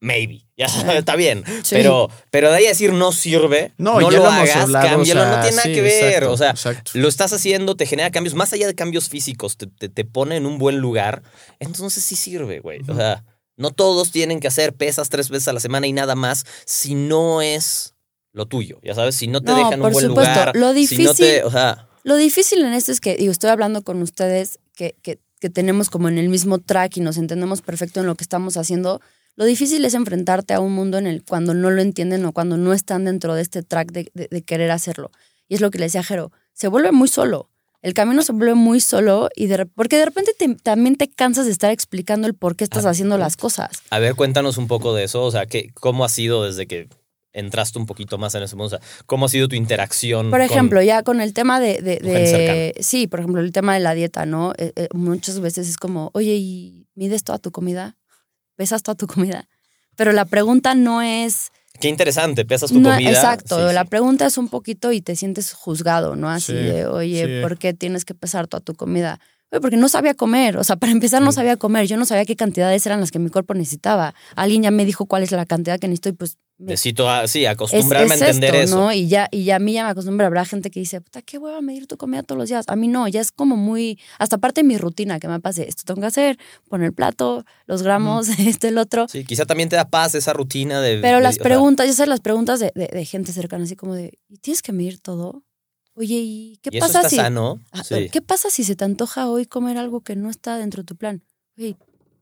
Maybe, ya sabes, está bien. Sí. Pero, pero de ahí a decir no sirve, No, no, ya lo, hagas, hablado, o cámbialo, sea, no tiene nada sí, que ver. exacto, o sea, exacto. lo estás haciendo, te genera cambios, más allá de cambios físicos, te, te, te pone en un buen lugar, entonces sí sirve, güey. O sea, no todos tienen que hacer pesas tres veces a la semana y nada más si no es lo tuyo, ya sabes, si no te No, dejan un por buen supuesto. lugar, Lo si no te, difícil- o sea, Lo difícil en esto es que, digo, estoy hablando con ustedes que, que, que tenemos como en el mismo track y nos entendemos perfecto en lo que estamos haciendo. Lo difícil es enfrentarte a un mundo en el cuando no lo entienden o cuando no están dentro de este track de, de- de querer hacerlo. Y es lo que le decía a Jero, se vuelve muy solo. El camino se vuelve muy solo y de, rep- porque de repente te- también te cansas de estar explicando el por qué estás Ah, haciendo las cosas. a ver, cuéntanos un poco de eso, o sea, ¿qué, ¿cómo ha sido desde que entraste un poquito más en ese mundo? O sea, ¿cómo ha sido tu interacción? Por con- ejemplo, ya con el tema de- sí, por ejemplo, el tema de la dieta, ¿no? Eh, eh, muchas veces es como, oye, ¿y mides toda tu comida? ¿Pesas toda tu comida? Pero la pregunta no es, Qué interesante, pesas tu no- comida. exacto, Sí, la sí. pregunta es un poquito y te sientes juzgado, ¿no? Así Sí, de, oye, sí. ¿por qué tienes que pesar toda tu comida? Porque no sabía comer, o sea, para empezar no sabía comer, yo no sabía qué cantidades eran las que mi cuerpo necesitaba. Alguien ya me dijo cuál es la cantidad que necesito y pues me Necesito, ah, sí, es, acostumbrarme es a entender esto, eso. ¿no? Y ya, y ya a mí ya me acostumbra, habrá gente que dice, puta, qué hueva medir tu comida todos los días. A mí no, ya es como muy, hasta parte de mi rutina que me pase, esto tengo que hacer, poner el plato, los gramos, (laughs) esto, el otro. Sí, quizá también te da paz esa rutina de... Pero de- las o sea, preguntas, ya sabes, las preguntas de, de- de gente cercana, así como de, ¿y tienes que medir todo? Oye, ¿y qué ¿Y eso pasa está si... sano? Ah, Sí. ¿Qué pasa si se te antoja hoy comer algo que no está dentro de tu plan? Oye,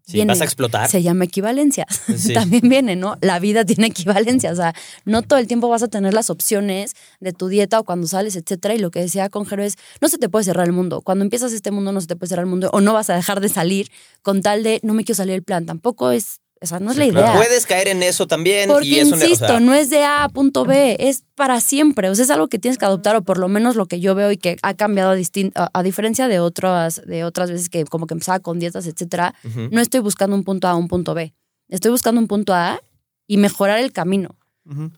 Sí, viene. ¿Vas a explotar? Se llama equivalencia. Sí. (laughs) También viene, ¿no? La vida tiene equivalencia. O sea, no todo el tiempo vas a tener las opciones de tu dieta o cuando sales, etcétera. Y lo que decía Conjero es, no se te puede cerrar el mundo. Cuando empiezas este mundo, no se te puede cerrar el mundo. O no vas a dejar de salir con tal de, no me quiero salir del plan. Tampoco es, o sea, no es la Claro. idea. Puedes caer en eso también. Porque, y es una- o insisto, sea, no es de A a punto B, es para siempre. O sea, es algo que tienes que adoptar, o por lo menos lo que yo veo y que ha cambiado distin- a, a diferencia de otras, de otras veces que como que empezaba con dietas, etcétera. No estoy buscando un punto A a un punto B. Estoy buscando un punto A y mejorar el camino.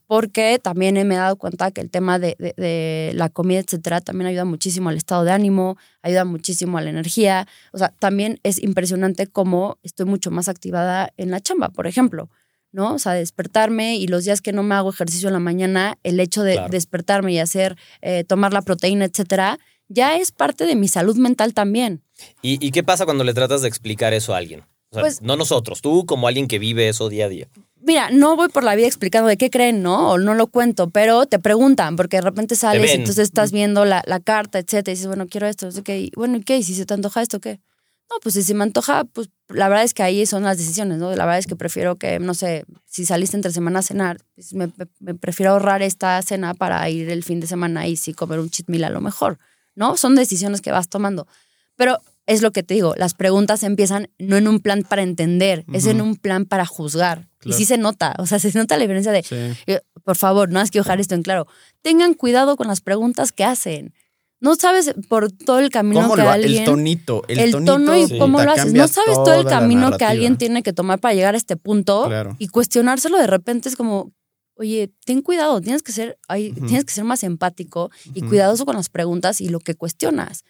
Porque también me he dado cuenta que el tema de, de- de la comida, etcétera, también ayuda muchísimo al estado de ánimo, ayuda muchísimo a la energía. O sea, también es impresionante cómo estoy mucho más activada en la chamba, por ejemplo. ¿no? O sea, despertarme y los días que no me hago ejercicio en la mañana, el hecho de Claro. despertarme y hacer, eh, tomar la proteína, etcétera, ya es parte de mi salud mental también. ¿Y, y qué pasa cuando le tratas de explicar eso a alguien? O sea, Pues- no nosotros, tú como alguien que vive eso día a día. Mira, no voy por la vida explicando de qué creen, ¿no? O no lo cuento, pero te preguntan, porque de repente sales y entonces estás viendo la, la carta, etcétera, y dices, bueno, quiero esto, no sé qué. Y, bueno, ¿y qué? ¿Y si se te antoja esto, qué? No, pues si se me antoja, pues la verdad es que ahí son las decisiones, ¿no? La verdad es que prefiero que, no sé, si saliste entre semana a cenar, pues me, me- me prefiero ahorrar esta cena para ir el fin de semana y sí comer un cheat meal a lo mejor, ¿no? Son decisiones que vas tomando. Pero es lo que te digo, las preguntas empiezan no en un plan para entender, es en un plan para juzgar. Y sí se nota, o sea, se nota la diferencia de, Sí. eh, por favor, no has que dejar esto en claro. Tengan cuidado con las preguntas que hacen. No sabes por todo el camino ¿Cómo que lo alguien El tonito. El, el tonito tono y Sí. cómo lo haces. No sabes todo el camino que alguien tiene que tomar para llegar a este punto Claro. y cuestionárselo de repente es como, oye, ten cuidado, tienes que ser, ay, tienes que ser más empático y cuidadoso con las preguntas y lo que cuestionas.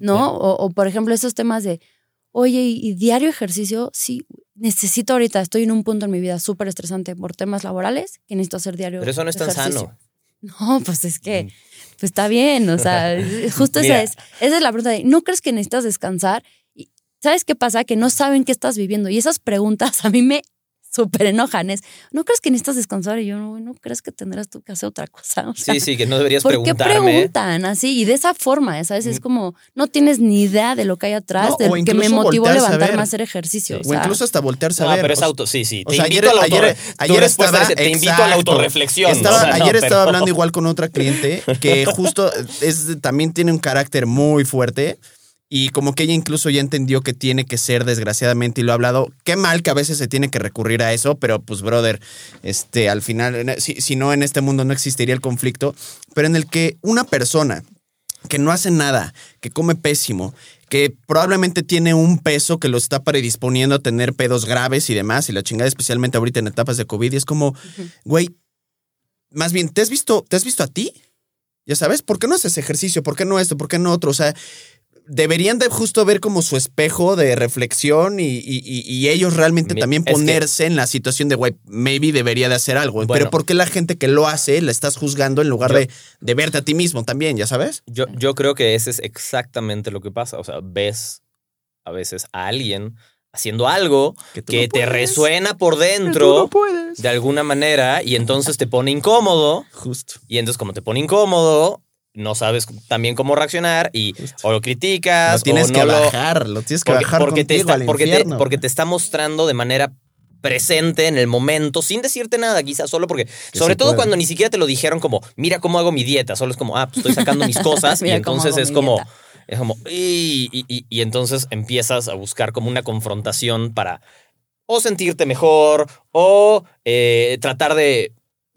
¿no? O, o, por ejemplo, esos temas de, oye, ¿y, y diario ejercicio? Sí, necesito ahorita, estoy en un punto en mi vida súper estresante por temas laborales que necesito hacer diario. Pero eso no es tan ejercicio. sano. (laughs) No, pues es que, pues está bien, o sea, (laughs) justo esa es, esa es la pregunta de, ¿no crees que necesitas descansar? ¿sabes qué pasa? Que no saben qué estás viviendo y esas preguntas (laughs) a mí me súper enojan. Es, ¿no crees que necesitas descansar? Y yo, no, ¿no crees que tendrás tú que hacer otra cosa? O sea, Sí, sí, que no deberías ¿Por qué preguntarme. preguntan así? Y de esa forma, ¿sabes? Es como, no tienes ni idea de lo que hay atrás, No, de que me motivó a levantarme a hacer ejercicio. Sí. o O sea, incluso hasta voltearse a No, ver. pero es auto, sí, sí. o Te sea, invito ayer- a la ayer- estaba- es, te invito a la autorreflexión. Estaba- o sea, no, ayer estaba hablando igual con otra cliente que (laughs) justo es, también tiene un carácter muy fuerte y como que ella incluso ya entendió que tiene que ser desgraciadamente y lo ha hablado. Qué mal que a veces se tiene que recurrir a eso, pero pues brother, este, al final, si, si no en este mundo no existiría el conflicto, pero en el que una persona que no hace nada, que come pésimo, que probablemente tiene un peso que lo está predisponiendo a tener pedos graves y demás, y la chingada especialmente ahorita en etapas de COVID, y es como, güey, más bien, ¿te has visto, te has visto a ti? Ya sabes, ¿por qué no haces ejercicio? ¿Por qué no esto? ¿Por qué no otro? O sea, deberían de justo ver como su espejo de reflexión y, y- y- ellos realmente Mi- también que- ponerse en la situación de, güey, maybe debería de hacer algo. Bueno. Pero ¿por qué la gente que lo hace la estás juzgando en lugar Yo- de, de verte a ti mismo también, ya sabes? Yo, yo creo que ese es exactamente lo que pasa. O sea, ves a veces a alguien haciendo algo Que tú que no te puedes. resuena por dentro no de alguna manera y entonces te pone incómodo. (laughs) Justo. Y entonces, como te pone incómodo, no sabes también cómo reaccionar y o lo criticas Lo tienes o que lo. bajar, lo tienes que Porque, bajar porque te está, al porque, te, infierno. porque te está mostrando de manera presente en el momento, sin decirte nada, quizás solo porque, Que sobre todo puede. cuando ni siquiera te lo dijeron como, mira cómo hago mi dieta, solo es como, ah, pues estoy sacando mis (laughs) cosas y entonces es como, dieta. es como, y, y- y- y entonces empiezas a buscar como una confrontación para o sentirte mejor o eh, tratar de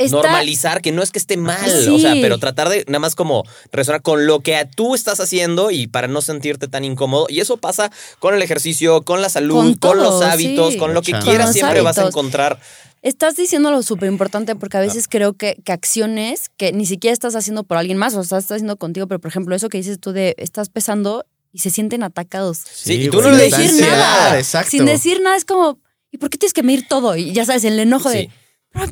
está- normalizar que no es que esté mal, Sí. o sea, pero tratar de nada más como resonar con lo que tú estás haciendo y para no sentirte tan incómodo. Y eso pasa con el ejercicio, con la salud, Con con, los hábitos, sí. con lo que quieras, siempre vas a encontrar. Estás diciendo lo súper importante porque a veces creo que, que acciones que ni siquiera estás haciendo por alguien más o estás haciendo contigo, pero por ejemplo, eso que dices tú de estás pesando y se sienten atacados. Sí, y tú no le decir nada. Exacto. Sin decir nada, es como, ¿y por qué tienes que medir todo? Y ya sabes, el enojo de, Sí. "Ah,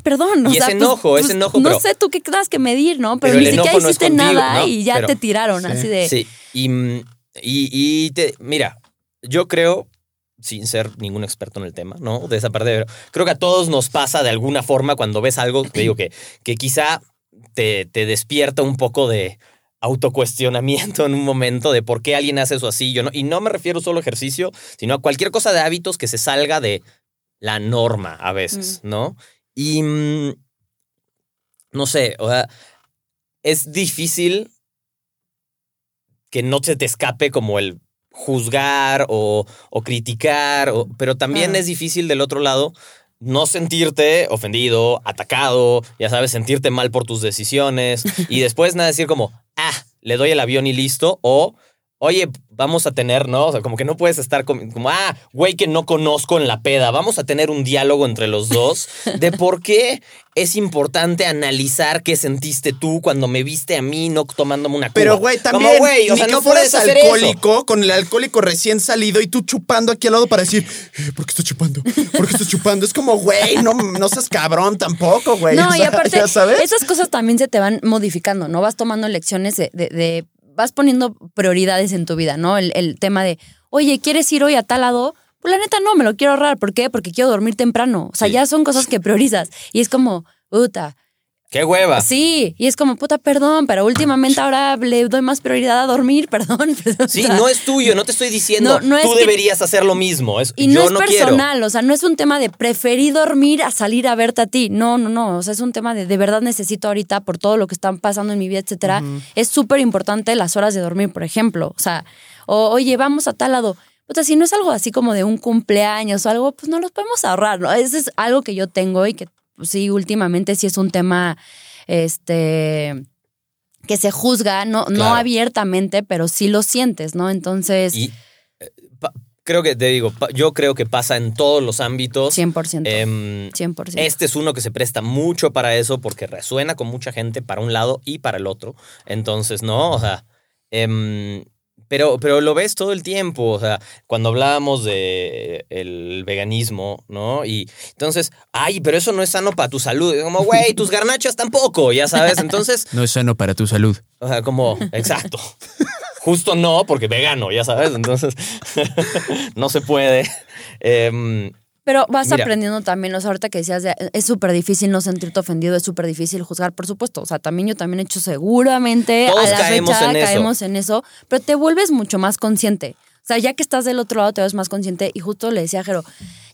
perdón. o Y sea, ese pues- enojo, pues, ese enojo, No pero- sé tú qué tengas que medir, ¿no? Pero, pero ni siquiera no es hiciste contigo, nada ¿no? y ya Pero- te tiraron Sí. así de. Sí, y, mm, y, y te, mira, yo creo, sin ser ningún experto en el tema, ¿no? De esa parte, pero creo que a todos nos pasa de alguna forma cuando ves algo, te digo que, que quizá te, te despierta un poco de autocuestionamiento en un momento de por qué alguien hace eso así. Yo no, y no me refiero solo a ejercicio, sino a cualquier cosa de hábitos que se salga de la norma a veces, ¿no? Y mm, no sé, o sea, es difícil que no se te escape como el juzgar o, o criticar, o- pero también es difícil del otro lado no sentirte ofendido, atacado, ya sabes, sentirte mal por tus decisiones (laughs) y después nada decir como, ah, le doy el avión y listo, o oye, vamos a tener, ¿no? O sea, como que no puedes estar como, como, ah, güey que no conozco en la peda, vamos a tener un diálogo entre los dos (laughs) de por qué es importante analizar qué sentiste tú cuando me viste a mí no tomándome una cuba. Pero, güey, también. Como, güey, o ni sea, que no fueras puedes hacer eso. alcohólico con el alcohólico recién salido y tú chupando aquí al lado para decir, eh, ¿por qué estás chupando? ¿Por qué estás chupando? Es como, güey, no, no seas cabrón tampoco, güey. No, O y aparte, ¿ya sabes? esas cosas también se te van modificando, ¿no? Vas tomando lecciones de, de- de- vas poniendo prioridades en tu vida, ¿no? El, el tema de, oye, ¿quieres ir hoy a tal lado? Pues la neta no, me lo quiero ahorrar. ¿Por qué? Porque quiero dormir temprano. O sea, Sí. ya son cosas que priorizas. Y es como, puta. ¡Qué hueva! Sí, y es como, puta, perdón, pero últimamente ahora le doy más prioridad a dormir, (laughs) perdón. perdón. Sí, O sea, no es tuyo, no te estoy diciendo, No, no es tú que- deberías hacer lo mismo. Es, Y no yo es no quiero. personal, o sea, no es un tema de preferí dormir a salir a verte a ti. No, no, no. O sea, es un tema de de verdad necesito ahorita por todo lo que están pasando en mi vida, etcétera. Es súper importante las horas de dormir, por ejemplo. O sea, o, oye, vamos a tal lado. O sea, si no es algo así como de un cumpleaños o algo, pues no los podemos ahorrar, ¿no? Ese es algo que yo tengo y que sí, últimamente sí es un tema, este que se juzga, no, no abiertamente, pero sí lo sientes, ¿no? Entonces, Y eh, pa- creo que, te digo, pa- yo creo que pasa en todos los ámbitos. 100%. Em, 100%. Este es uno que se presta mucho para eso porque resuena con mucha gente para un lado y para el otro. Entonces, no, o sea, em, pero, pero lo ves todo el tiempo, o sea, cuando hablábamos de el veganismo, ¿no? Y entonces, ay, pero eso no es sano para tu salud. Es Como, güey, tus garnachas tampoco, ya sabes. Entonces, (laughs) No es sano para tu salud. o sea, como, exacto. Justo no, porque vegano, ya sabes. Entonces, (laughs) no se puede. Em, Pero vas Mira. aprendiendo también, o sea, ahorita que decías, de, es súper difícil no sentirte ofendido, es súper difícil juzgar, por supuesto. O sea, también yo también he hecho seguramente, Todos a la caemos fecha en eso. caemos en eso, pero te vuelves mucho más consciente. O sea, ya que estás del otro lado, te ves más consciente. Y justo le decía a Jero,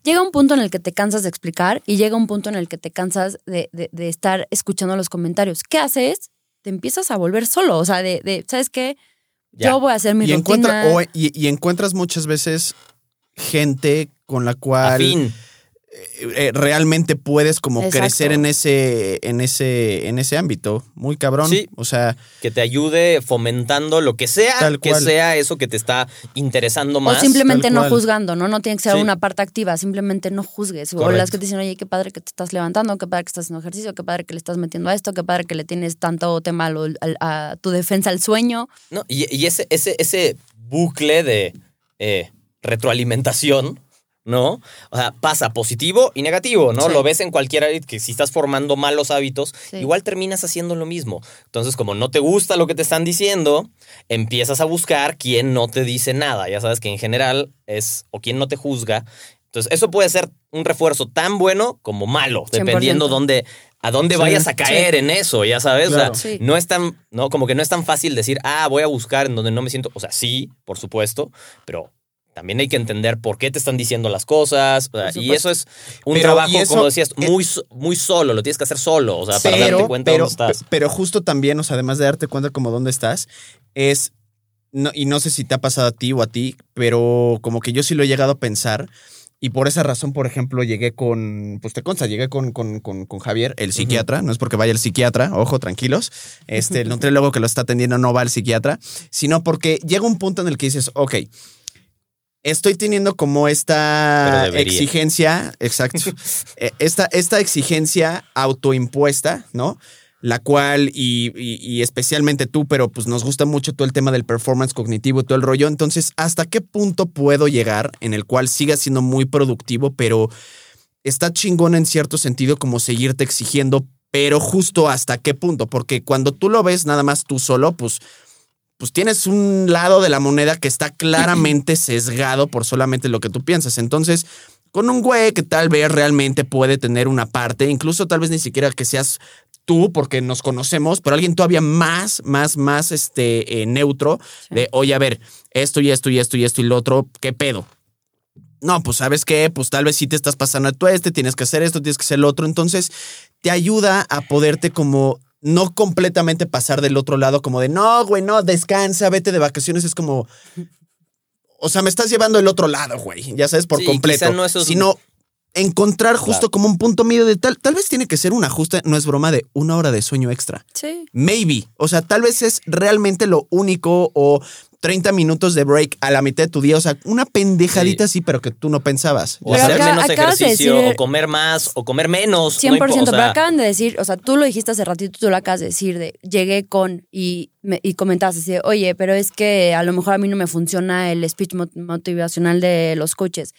llega un punto en el que te cansas de explicar y llega un punto en el que te cansas de, de- de estar escuchando los comentarios. ¿Qué haces? Te empiezas a volver solo. O sea, de, de ¿sabes qué? Ya. Yo voy a hacer mi y, rutina. encuentra, o- y, y encuentras muchas veces gente con la cual Afín. eh, realmente puedes como Exacto. crecer en ese, en ese, en ese ámbito. Muy cabrón. Sí. O sea, que te ayude fomentando lo que sea, Tal que cual. sea eso que te está interesando O más. simplemente tal no cual. juzgando, ¿no? No tiene que ser Sí. una parte activa, simplemente no juzgues. O las que te dicen, oye, qué padre que te estás levantando, qué padre que estás haciendo ejercicio, qué padre que le estás metiendo a esto, qué padre que le tienes tanto tema a, tu defensa al sueño. ¿no? Y, y ese, ese, ese bucle de eh, retroalimentación, ¿no? O sea, pasa positivo y negativo, ¿no? Sí. Lo ves en cualquier área que si estás formando malos hábitos, Sí. igual terminas haciendo lo mismo. Entonces, como no te gusta lo que te están diciendo, empiezas a buscar quién no te dice nada. Ya sabes que en general es o quién no te juzga. Entonces, eso puede ser un refuerzo tan bueno como malo, 100%. dependiendo dónde, a dónde Sí. vayas a caer en eso, ya sabes. O sea. Sí. no es tan, no, como que no es tan fácil decir, ah, voy a buscar en donde no me siento. O sea, sí, por supuesto, pero también hay que entender por qué te están diciendo las cosas. o sea, Por y eso es un Pero, trabajo, eso- como decías, eh, muy, muy solo, lo tienes que hacer solo, o sea, para darte cuenta pero, dónde estás. pe- pero justo también, o sea, además de darte cuenta como dónde estás, es, no, y no sé si te ha pasado a ti o a ti, pero como que yo sí lo he llegado a pensar. Y por esa razón, por ejemplo, llegué con, pues te consta, llegué con, con, con, con Javier, el psiquiatra, no es porque vaya el psiquiatra, ojo, tranquilos, este, el (laughs) nutriólogo que lo está atendiendo no va al psiquiatra, sino porque llega un punto en el que dices, ok, estoy teniendo como esta exigencia, exacto, (laughs) eh, esta, esta exigencia autoimpuesta, ¿no? La cual, y, y- y especialmente tú, pero pues nos gusta mucho todo el tema del performance cognitivo y todo el rollo. Entonces, ¿hasta qué punto puedo llegar en el cual siga siendo muy productivo, pero está chingón en cierto sentido como seguirte exigiendo, pero justo hasta qué punto? Porque cuando tú lo ves nada más tú solo, pues pues tienes un lado de la moneda que está (clears throat) claramente sesgado por solamente lo que tú piensas. Entonces, con un güey que tal vez realmente puede tener una parte, incluso tal vez ni siquiera que seas tú, porque nos conocemos, pero alguien todavía más, más, más este, eh, neutro, de, oye, a ver, esto y esto y esto y esto y lo otro, ¿qué pedo? No, pues sabes qué, pues tal vez sí te estás pasando a tu este, tienes que hacer esto, tienes que hacer lo otro. Entonces, te ayuda a poderte como no completamente pasar del otro lado, como de no, güey, no, descansa, vete de vacaciones. Es como, o sea, me estás llevando el otro lado, güey, ya sabes, por Sí, completo. no esos- Sino encontrar justo Claro. como un punto medio de tal, tal vez tiene que ser un ajuste, no es broma, de una hora de sueño extra. Sí. Maybe. O sea, tal vez es realmente lo único o 30 minutos de break a la mitad de tu día. O sea, una pendejadita así, pero que tú no pensabas. O ¿ya Pero hacer acá- menos de ejercicio, decir- o comer más, o comer menos. 100%, no pero acaban de decir, o sea, tú lo dijiste hace ratito, tú lo acabas de decir, de llegué con y, me, y comentaste, así de, oye, pero es que a lo mejor a mí no me funciona el speech mot- motivacional de los coaches.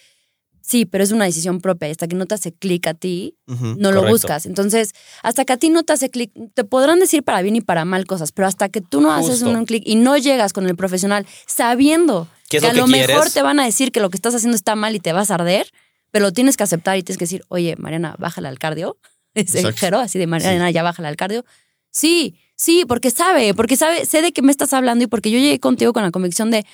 Sí, pero es una decisión propia y hasta que no te hace clic a ti, no lo buscas. Entonces, hasta que a ti no te hace clic, te podrán decir para bien y para mal cosas, pero hasta que tú no haces un clic y no llegas con el profesional sabiendo ¿Qué es que a lo mejor te van a decir que lo que estás haciendo está mal y te vas a arder, pero lo tienes que aceptar y tienes que decir, oye, Mariana, bájale al cardio. (laughs) Es exagero, así de Mariana, ya bájale al cardio. Sí, sí, porque sabe, porque sabe, sé de qué me estás hablando y porque yo llegué contigo con la convicción de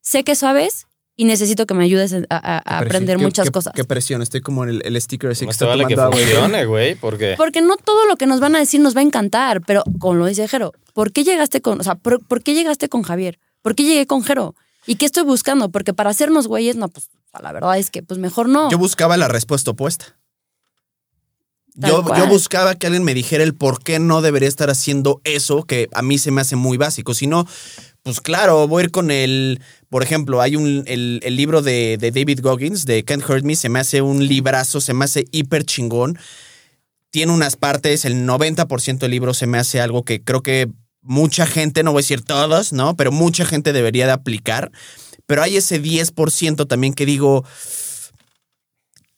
sé que sabes y necesito que me ayudes a, a- a Qué aprender muchas qué- cosas. Qué presión, estoy como en el, el sticker así que más te está vale que funcione, güey, porque... Porque no todo lo que nos van a decir nos va a encantar, pero como lo dice Jero, ¿por qué llegaste con, o sea, por, por qué llegaste con Javier? ¿Por qué llegué con Jero? ¿Y qué estoy buscando? Porque para hacernos güeyes, no, pues la verdad es que pues mejor no. Yo buscaba la respuesta opuesta. Yo, yo buscaba que alguien me dijera el por qué no debería estar haciendo eso que a mí se me hace muy básico. Si no, pues claro, voy a ir con el. Por ejemplo, hay un el, el libro de, de David Goggins, de Can't Hurt Me, se me hace un librazo, se me hace hiper chingón. Tiene unas partes, el 90% del libro se me hace algo que creo que mucha gente, no voy a decir todos, ¿no? Pero mucha gente debería de aplicar. Pero hay ese 10% también que digo,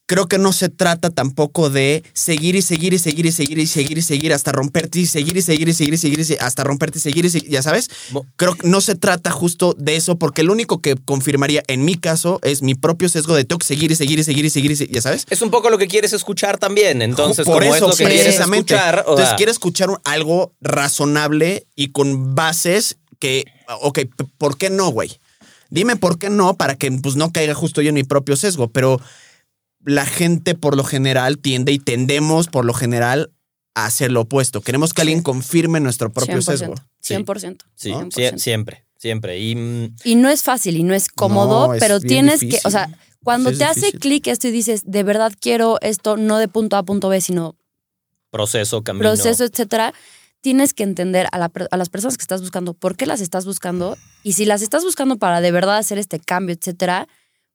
creo que no se trata tampoco de seguir y seguir y seguir y seguir y seguir y seguir hasta romperte y seguir y seguir y seguir y seguir hasta romperte y seguir y seguir, ya sabes. Creo que no se trata justo de eso porque lo único que confirmaría en mi caso es mi propio sesgo de tengo que seguir y seguir y seguir y seguir ya sabes. Es un poco lo que quieres escuchar también. Entonces, Por como eso, es lo que quieres precisamente. escuchar, Entonces, quieres escuchar algo razonable y con bases que, ok, ¿por qué no, güey? Dime por qué no para que pues, no caiga justo yo en mi propio sesgo, pero la gente por lo general tiende y tendemos por lo general a hacer lo opuesto. Queremos que alguien confirme nuestro propio 100%. sesgo. 100%. sí, 100%. sie- siempre, siempre. Y mm, Y no es fácil y no es cómodo, No, es pero tienes difícil. que, o sea, cuando Sí, te hace clic esto y dices, de verdad quiero esto, no de punto A a punto B, sino proceso, camino. proceso, etcétera, tienes que entender a, la a las personas que estás buscando por qué las estás buscando y si las estás buscando para de verdad hacer este cambio, etcétera,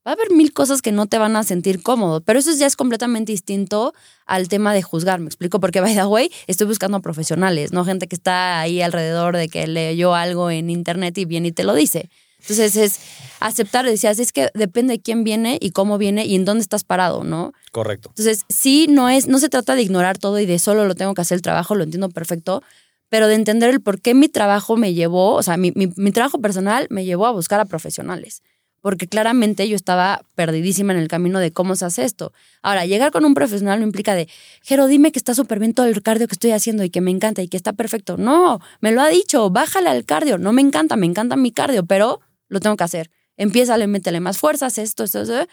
va a haber mil cosas que no te van a sentir cómodo, pero eso ya es completamente distinto al tema de juzgar, me explico, porque by the way, estoy buscando a profesionales, no gente que está ahí alrededor de que leyó algo en internet y viene y te lo dice. Entonces es aceptar, decías, es que depende de quién viene y cómo viene y en dónde estás parado, ¿no? Correcto. Entonces, sí, no es, no se trata de ignorar todo y de solo lo tengo que hacer el trabajo, lo entiendo perfecto, pero de entender el por qué mi trabajo me llevó, o sea, mi, mi- mi trabajo personal me llevó a buscar a profesionales. Porque claramente yo estaba perdidísima en el camino de cómo se hace esto. Ahora, llegar con un profesional no implica de, Jero, dime que está súper bien todo el cardio que estoy haciendo y que me encanta y que está perfecto. No, me lo ha dicho, bájale al cardio. No me encanta, me encanta mi cardio, pero lo tengo que hacer. Empieza, métele más fuerzas, esto, esto, esto.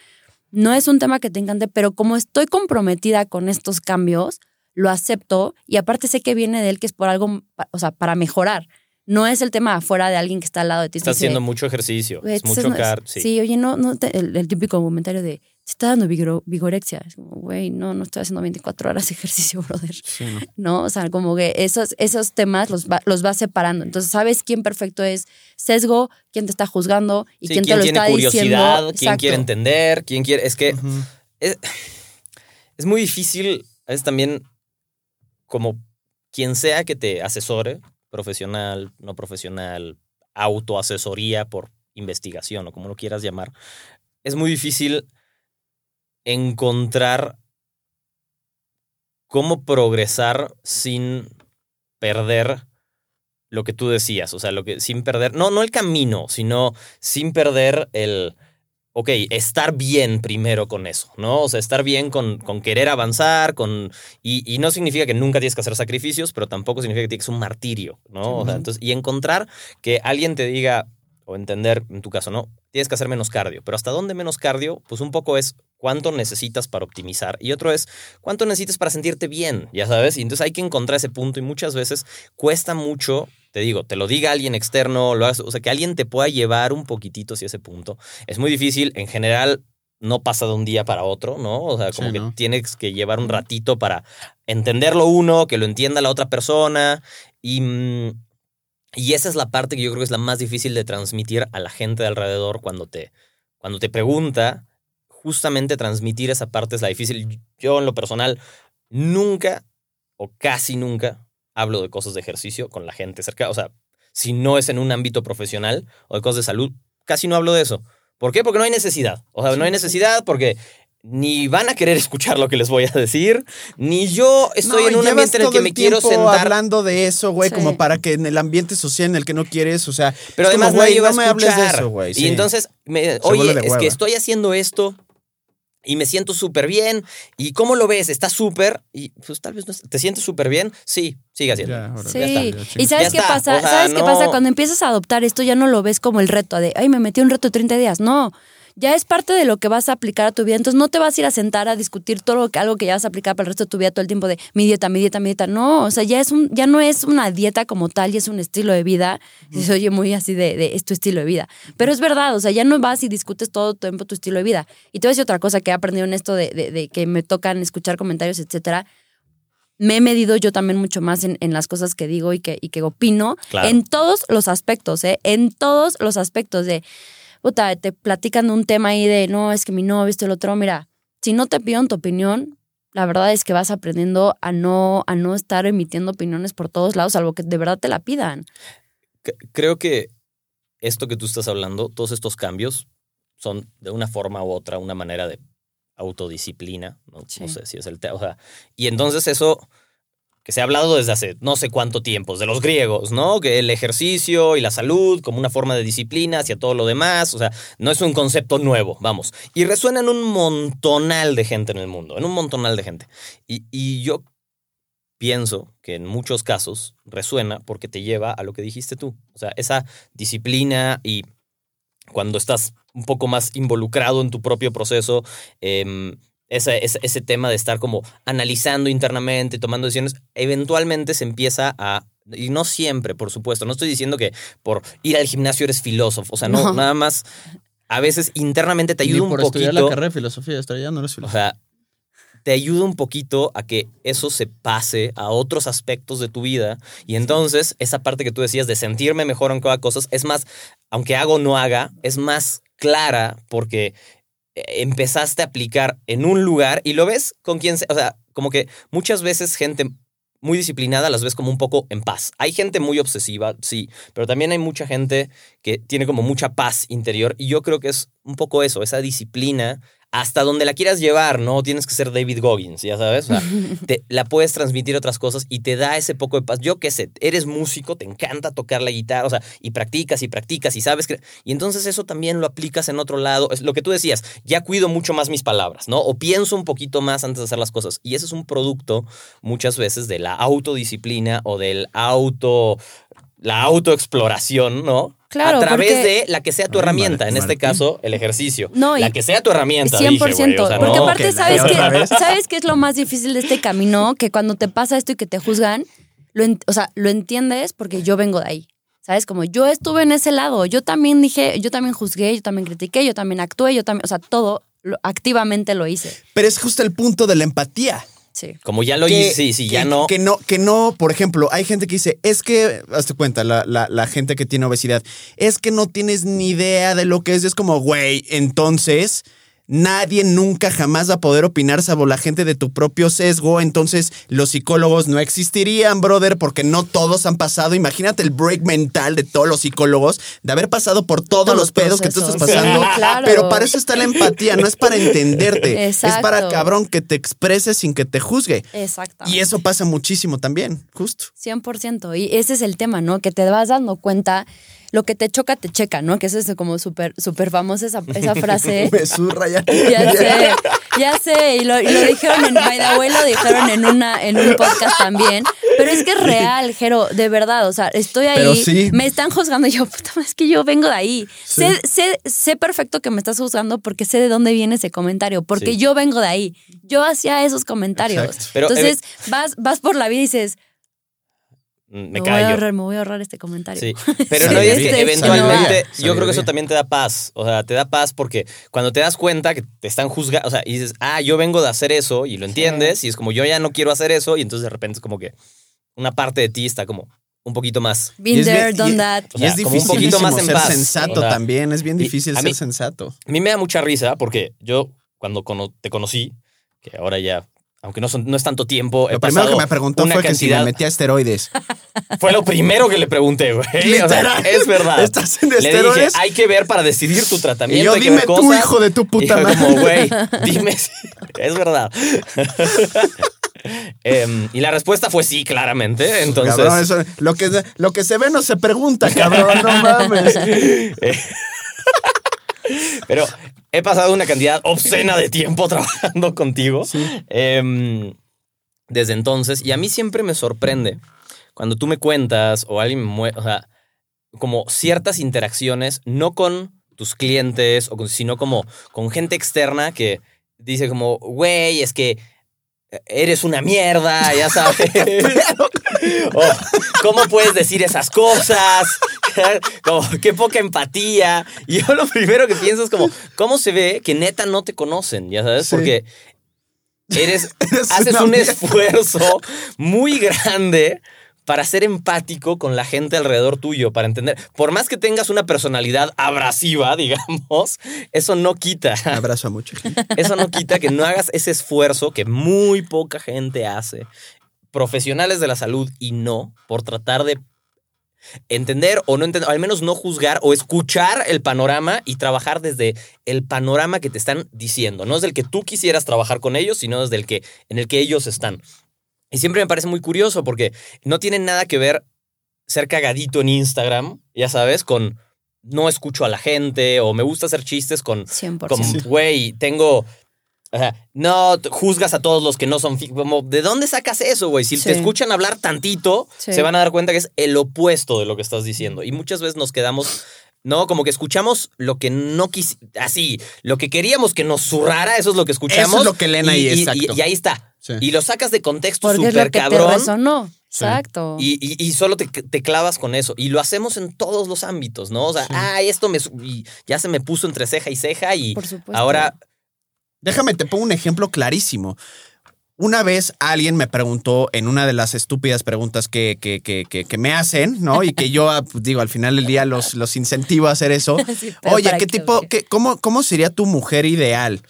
No es un tema que te encante, pero como estoy comprometida con estos cambios, lo acepto y aparte sé que viene de él que es por algo, o sea, para mejorar. No es el tema afuera de alguien que está al lado de ti. te dice, haciendo mucho ejercicio. "Güey, Es mucho haciendo- car. sí. Sí. oye, no, no te- el, el típico comentario de, te está dando vigoro- vigorexia. Es como, güey, no, no estoy haciendo 24 horas de ejercicio, (laughs) brother. Sí, ¿no? ¿no? O sea, como que esos, esos temas los va, los vas separando. Entonces, sabes quién perfecto es sesgo, quién te está juzgando y Sí, quién te quién lo tiene está curiosidad, diciendo. quién Exacto. quiere entender, quién quiere. Es que Ujú. es, es muy difícil, es también como quien sea que te asesore, profesional, no profesional, autoasesoría por investigación o como lo quieras llamar, es muy difícil encontrar cómo progresar sin perder lo que tú decías, o sea, lo que sin perder, no, no el camino, sino sin perder el, ok, estar bien primero con eso, ¿no? O sea, estar bien con, con querer avanzar, con, y, y no significa que nunca tienes que hacer sacrificios, pero tampoco significa que tienes un martirio, ¿no? O sea, entonces, y encontrar que alguien te diga, o entender, en tu caso, ¿no? Tienes que hacer menos cardio, pero ¿hasta dónde menos cardio? Pues un poco es cuánto necesitas para optimizar y otro es cuánto necesitas para sentirte bien, ya sabes, y entonces hay que encontrar ese punto y muchas veces cuesta mucho, te digo, te lo diga alguien externo, lo hagas- o sea, que alguien te pueda llevar un poquitito hacia ese punto. Es muy difícil, en general no pasa de un día para otro, ¿no? O sea, como Sí, que ¿no? tienes que llevar un ratito para entenderlo uno, que lo entienda la otra persona y... mm, y esa es la parte que yo creo que es la más difícil de transmitir a la gente de alrededor cuando te, cuando te pregunta. Justamente transmitir esa parte es la difícil. Yo en lo personal nunca o casi nunca hablo de cosas de ejercicio con la gente cerca. O sea, si no es en un ámbito profesional o de cosas de salud, casi no hablo de eso. ¿Por qué? Porque no hay necesidad. O sea, no hay necesidad porque ni van a querer (laughs) escuchar lo que les voy a decir, ni yo estoy No, en un ambiente en el que me quiero sentar. hablando de eso, güey, Sí. como para que en el ambiente social en el que no quieres, o sea, Pero como, además güey, va a no me hables de eso, güey. Y entonces, me- oye, es que estoy haciendo esto y me siento súper bien. ¿Y cómo lo ves? ¿Está súper? Y pues tal vez no. es- ¿Te sientes súper bien? Sí, sigue haciendo. Ya. Sí, Ya está. Ya, y. ¿sabes Ya qué está, pasa? o sea, ¿Sabes qué no- pasa? Cuando empiezas a adoptar esto ya no lo ves como el reto de, ay, me metí un reto de 30 días. No, ya es parte de lo que vas a aplicar a tu vida. Entonces no te vas a ir a sentar a discutir todo lo que, algo que ya vas a aplicar para el resto de tu vida todo el tiempo de mi dieta, mi dieta, mi dieta. No, o sea, ya, es un, ya no es una dieta como tal, ya es un estilo de vida. Y se oye muy así de, de es tu estilo de vida. Pero es verdad, o sea, ya no vas y discutes todo el tiempo tu estilo de vida. Y te voy a decir otra cosa que he aprendido en esto de, de- de que me tocan escuchar comentarios, etcétera me he medido yo también mucho más en, en las cosas que digo y que, y que opino Claro. en todos los aspectos, ¿eh? En todos los aspectos de, puta, te platican de un tema ahí de, no, es que mi novio, esto y el otro, mira, si no te piden tu opinión, la verdad es que vas aprendiendo a no, a no estar emitiendo opiniones por todos lados, salvo que de verdad te la pidan. Creo que esto que tú estás hablando, todos estos cambios, son de una forma u otra una manera de autodisciplina, no, Sí. no sé si es el tema, o sea, y entonces eso que se ha hablado desde hace no sé cuánto tiempo, de los griegos, ¿no? Que el ejercicio y la salud como una forma de disciplina hacia todo lo demás, o sea, no es un concepto nuevo, vamos. Y resuena en un montonal de gente en el mundo, en un montonal de gente. Y, y yo pienso que en muchos casos resuena porque te lleva a lo que dijiste tú, o sea, esa disciplina y cuando estás un poco más involucrado en tu propio proceso, em, ese, ese, ese tema de estar como analizando internamente, tomando decisiones, eventualmente se empieza a... Y no siempre, por supuesto. No estoy diciendo que por ir al gimnasio eres filósofo. O sea, no, No. nada más. A veces internamente te Ni ayuda un por poquito. estudiar la carrera de filosofía, estudiar no eres O filósofo. sea, te ayuda un poquito a que eso se pase a otros aspectos de tu vida. Y entonces, esa parte que tú decías de sentirme mejor en cada cosa es más, aunque hago o no haga, es más clara porque empezaste a aplicar en un lugar y lo ves con quien se. O sea, como que muchas veces gente muy disciplinada las ves como un poco en paz. Hay gente muy obsesiva, sí, pero también hay mucha gente que tiene como mucha paz interior y yo creo que es un poco eso, esa disciplina hasta donde la quieras llevar, no tienes que ser David Goggins, ya sabes, o sea, (laughs) te, la puedes transmitir otras cosas y te da ese poco de paz. Yo qué sé, eres músico, te encanta tocar la guitarra, o sea, y practicas y practicas y sabes que... Y entonces eso también lo aplicas en otro lado. Es lo que tú decías, ya cuido mucho más mis palabras, ¿no? O pienso un poquito más antes de hacer las cosas. Y ese es un producto muchas veces de la autodisciplina o del auto... La autoexploración, ¿no? Claro, A través porque- de la que sea tu Ay, herramienta, en este caso, el ejercicio. No, y- la que sea tu herramienta. 100%. dije, güey, o sea, porque no, aparte, que ¿sabes qué. (laughs) ¿sabes qué es lo más difícil de este camino? Que cuando te pasa esto y que te juzgan, lo o sea, lo entiendes porque yo vengo de ahí. ¿Sabes? Como yo estuve en ese lado. Yo también dije, yo también juzgué, yo también critiqué, yo también actué, yo también, o sea, todo lo- activamente lo hice. Pero es justo el punto de la empatía. Sí. Como ya lo que- hice, sí, sí, ya que- no. Que no, que no, por ejemplo, hay gente que dice, es que, hazte cuenta, la, la- la gente que tiene obesidad, es que no tienes ni idea de lo que es. Es como, güey, entonces nadie nunca jamás va a poder opinar salvo la gente de tu propio sesgo. Entonces los psicólogos no existirían, brother, porque no todos han pasado. Imagínate el break mental de todos los psicólogos, de haber pasado por todos, Todos los pedos que tú estás pasando. Sí, (laughs) claro. Pero para eso está la empatía, no es para entenderte. Es para Exacto. cabrón que te expreses sin que te juzgue. Exacto. Y eso pasa muchísimo también, justo. 100%. Y ese es el tema, ¿no? Que te vas dando cuenta, lo que te choca, te checa, ¿no? Que eso es como súper súper famosa esa, esa (laughs) frase. Me zurra ya. Ya (laughs) sé, ya sé. Y lo, y lo dijeron en, by the way, lo dijeron en, una, en un podcast también. Pero es que es real, Jero, de verdad. O sea, estoy ahí, Pero sí. me están juzgando y yo, puta, madre, es que yo vengo de ahí. Sé, sé, sé perfecto que me estás juzgando porque sé de dónde viene ese comentario, porque Sí. yo vengo de ahí. Yo hacía esos comentarios. Exacto. Pero, Entonces, vas, vas por la vida y dices, Mm, me, Me voy a ahorrar, me voy a ahorrar este comentario. Sí, (laughs) pero Sí, no es este, que este, eventualmente, no. yo creo que eso también te da paz. O sea, te da paz porque cuando te das cuenta que te están juzgando, o sea, y dices, ah, yo vengo de hacer eso y lo entiendes, y es como yo ya no quiero hacer eso, y entonces de repente es como que una parte de ti está como un poquito más. Been there, bien- done y- that. O Y sea, es como un difícil poquito más en ser paz. sensato O sea, también, es bien difícil a ser mí- sensato. A mí me da mucha risa porque yo cuando te conocí, que ahora ya, aunque no, son- no es tanto tiempo, he Lo primero que me preguntó fue que si me metía esteroides. (laughs) Fue lo primero que le pregunté, güey. O sea, es verdad. ¿Estás en Le dije, esteroides? hay que ver para decidir tu tratamiento. Y yo, hay que dime ver tú, cosas". hijo de tu puta madre. como, güey, dime si (laughs) es verdad. (laughs) Em, y la respuesta fue sí, claramente. Entonces, Cabrón, eso- lo, que, lo que se ve no se pregunta, cabrón, no mames. Pero he pasado una cantidad obscena de tiempo (laughs) trabajando contigo. Em, desde entonces, y a mí siempre me sorprende cuando tú me cuentas o alguien me mueve, o sea, como ciertas interacciones, no con tus clientes, o con- sino como con gente externa que dice como, güey, es que eres una mierda, ya sabes. (laughs) (laughs) O, ¿Cómo puedes decir esas cosas? (laughs) Como, qué poca empatía. Y yo lo primero que pienso es como, ¿cómo se ve que neta no te conocen? Ya sabes, Sí. porque eres, (laughs) Eres haces un mierda. esfuerzo muy grande para ser empático con la gente alrededor tuyo, para entender. Por más que tengas una personalidad abrasiva, (laughs) digamos, eso no quita. Abrazo a mucha gente. Eso no quita que no hagas ese esfuerzo que muy poca gente hace, profesionales de la salud y no, por tratar de entender o no entender, o al menos no juzgar o escuchar el panorama y trabajar desde el panorama que te están diciendo. No es del que tú quisieras trabajar con ellos, sino desde el que en el que ellos están. Y siempre me parece muy curioso porque no tiene nada que ver ser cagadito en Instagram, ya sabes, con no escucho a la gente o me gusta hacer chistes con, 100%. como, güey, tengo... O sea, no juzgas a todos los que no son... Como, ¿De dónde sacas eso, güey? Si Sí. te escuchan hablar tantito, Sí. se van a dar cuenta que es el opuesto de lo que estás diciendo. Y muchas veces nos quedamos... No, como que escuchamos lo que no quis... Así, lo que queríamos que nos zurrara, eso es lo que escuchamos. Eso es lo que ahí, y, y- exacto. y- y ahí está. Sí. Y lo sacas de contexto Porque es lo súper que te cabrón. resonó. Exacto. Y, y- y solo te, te clavas con eso. Y lo hacemos en todos los ámbitos, ¿no? O sea, ah, esto me ya se me puso entre ceja y ceja y Por supuesto. ahora Déjame, te pongo un ejemplo clarísimo. Una vez alguien me preguntó en una de las estúpidas preguntas que, que, que, que, que me hacen, ¿no? Y que yo, ah, pues, digo, al final del día los, los incentivo a hacer eso. (laughs) Sí, Oye, ¿para ¿qué qué, tipo, qué? cómo, cómo sería tu mujer ideal?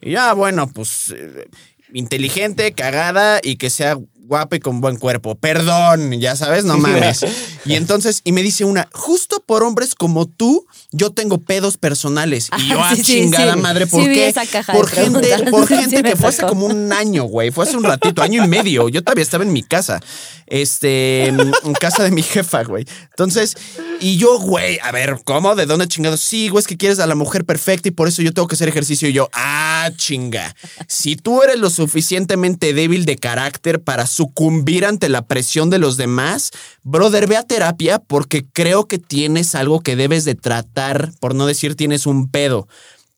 Y ya, bueno, pues eh, inteligente, cagada y que sea guapa y con buen cuerpo. Perdón, ya sabes, no (laughs) mames. Y entonces, y me dice una, justo por hombres como tú, yo tengo pedos personales. Y yo, Ah, sí, chingada sí. madre, ¿por qué? esa caja de por gente, por (laughs) gente que fue hace como un año, güey. Fue hace un ratito, año y medio. Yo todavía estaba en mi casa. Este, en en casa de mi jefa, güey. Entonces, y yo, güey, a ver, ¿cómo? ¿De dónde chingados? Sí, güey, es que quieres a la mujer perfecta y por eso yo tengo que hacer ejercicio. Y yo, ah, chinga. Si tú eres lo suficientemente débil de carácter para sucumbir ante la presión de los demás, brother, ve a terapia porque creo que tienes algo que debes de tratar, por no decir tienes un pedo.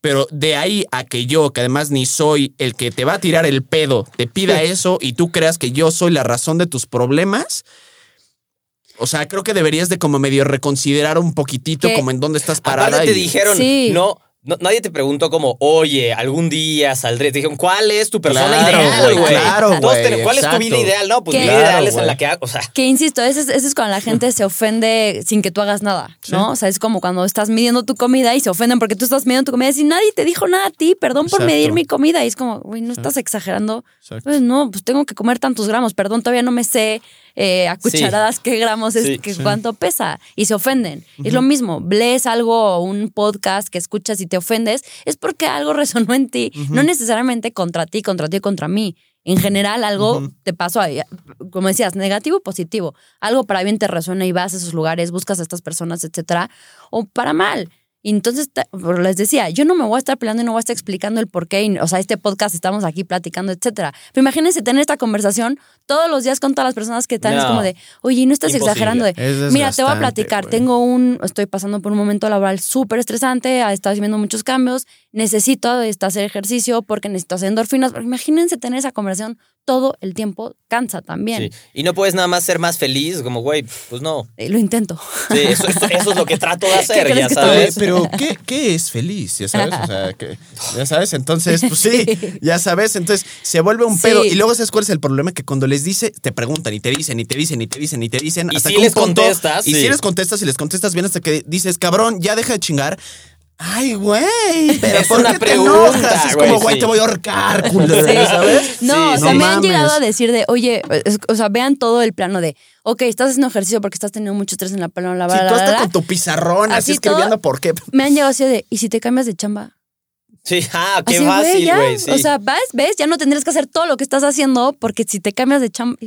Pero de ahí a que yo, que además ni soy el que te va a tirar el pedo, te pida eso y tú creas que yo soy la razón de tus problemas. O sea, creo que deberías de como medio reconsiderar un poquitito como en dónde estás parada. aparte te y- dijeron, Sí. no, no, nadie te preguntó como, oye, algún día saldré. Te dijeron, ¿cuál es tu persona Claro, ideal, güey, claro, güey, ¿Cuál es tu vida ideal? No, pues ¿Qué? mi vida Claro, ideal es en la que hago, o sea, Que insisto, ese es, ese es cuando la gente se ofende sin que tú hagas nada, ¿no? O sea, es como cuando estás midiendo tu comida y se ofenden porque tú estás midiendo tu comida y nadie te dijo nada a ti, perdón por medir mi comida. Y es como, güey, ¿no estás exagerando? Exacto. Pues no, pues tengo que comer tantos gramos, perdón, todavía no me sé eh, a Sí. cucharadas qué gramos es, Sí. que cuánto pesa. Y se ofenden. Es lo mismo, lees algo o un podcast que escuchas y te ofendes, es porque algo (laughs) resonó en ti. No necesariamente contra ti, contra ti, contra mí. En general, algo te pasó, ahí, como decías, negativo o positivo. Algo para bien te resuena y vas a esos lugares, buscas a estas personas, etcétera, o para mal. Y entonces, les decía, yo no me voy a estar peleando y no voy a estar explicando el por qué. y, o sea, este podcast estamos aquí platicando, etcétera. Pero imagínense tener esta conversación todos los días con todas las personas que están. Es como de, oye, no estás Imposible. exagerando. De, Es Mira, te voy a platicar. Tengo un, estoy pasando por un momento laboral súper estresante, he estado haciendo muchos cambios, necesito hacer ejercicio porque necesito hacer endorfinas. Pero imagínense tener esa conversación todo el tiempo, cansa también. sí. Y no puedes nada más ser más feliz, como, güey, pues no. Eh, Lo intento. Sí, eso, eso- eso es lo que (laughs) trato de hacer, ya que sabes. Pero, ¿qué, qué es feliz? Ya sabes, o sea, que, ya sabes, entonces, pues (laughs) sí, ya sabes, entonces se vuelve un pedo. Y luego, ¿sabes cuál es el problema? Que cuando les dice, te preguntan y te dicen y te dicen y te dicen y te dicen. Y hasta si que les contestas, Y sí. si les contestas y les contestas bien hasta que dices, cabrón, ya deja de chingar. Ay, güey, (laughs) pero Es ¿por una qué pregunta, te enojas? Es güey, como, güey, sí. te voy a ahorcar, culero, Sí. ¿sabes? No, Sí, o sí. sea, No me han llegado a decir de, oye, es- o sea, vean todo el plano de, ok, estás haciendo ejercicio porque estás teniendo mucho estrés en la plano, la Si bla, tú hasta con tu pizarrón, así, Así escribiendo todo- por qué. Me han llegado así de, ¿y si te cambias de chamba? Sí, ah, qué Así, güey, fácil, ya. güey. Sí. O sea, ¿ves? ¿ves? Ya no tendrías que hacer todo lo que estás haciendo porque si te cambias de chamba...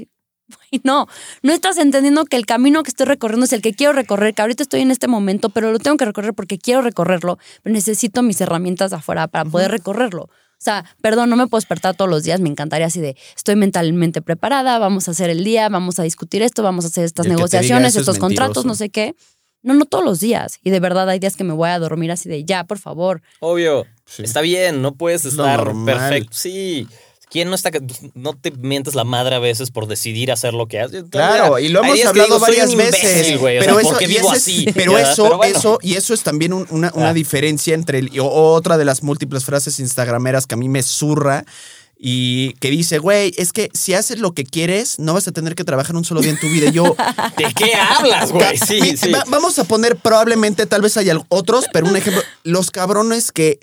(laughs) No, no estás entendiendo que el camino que estoy recorriendo es el que quiero recorrer, que ahorita estoy en este momento, pero lo tengo que recorrer porque quiero recorrerlo, pero necesito mis herramientas afuera para poder recorrerlo. O sea, perdón, no me puedo despertar todos los días, me encantaría así de, estoy mentalmente preparada, vamos a hacer el día, vamos a discutir esto, vamos a hacer estas el negociaciones, es estos contratos, no sé qué. No, no todos los días. Y de verdad hay días que me voy a dormir así de, ya, por favor. Obvio. Sí. Está bien, no puedes estar normal. perfecto. Sí. ¿Quién no está no te mientes la madre a veces por decidir hacer lo que haces? Claro, y lo hemos hablado digo, varias veces. o pero sea, eso, porque vivo es- así. pero ¿verdad? eso, Pero bueno. eso, y eso es también un- una, una Ah. diferencia entre el, otra de las múltiples frases instagrameras que a mí me zurra y que dice, güey, es que si haces lo que quieres, no vas a tener que trabajar un solo día en tu vida. Y Yo, (laughs) ¿De qué hablas, güey? Sí, sí. va- vamos a poner probablemente, tal vez hay otros, pero un ejemplo, los cabrones que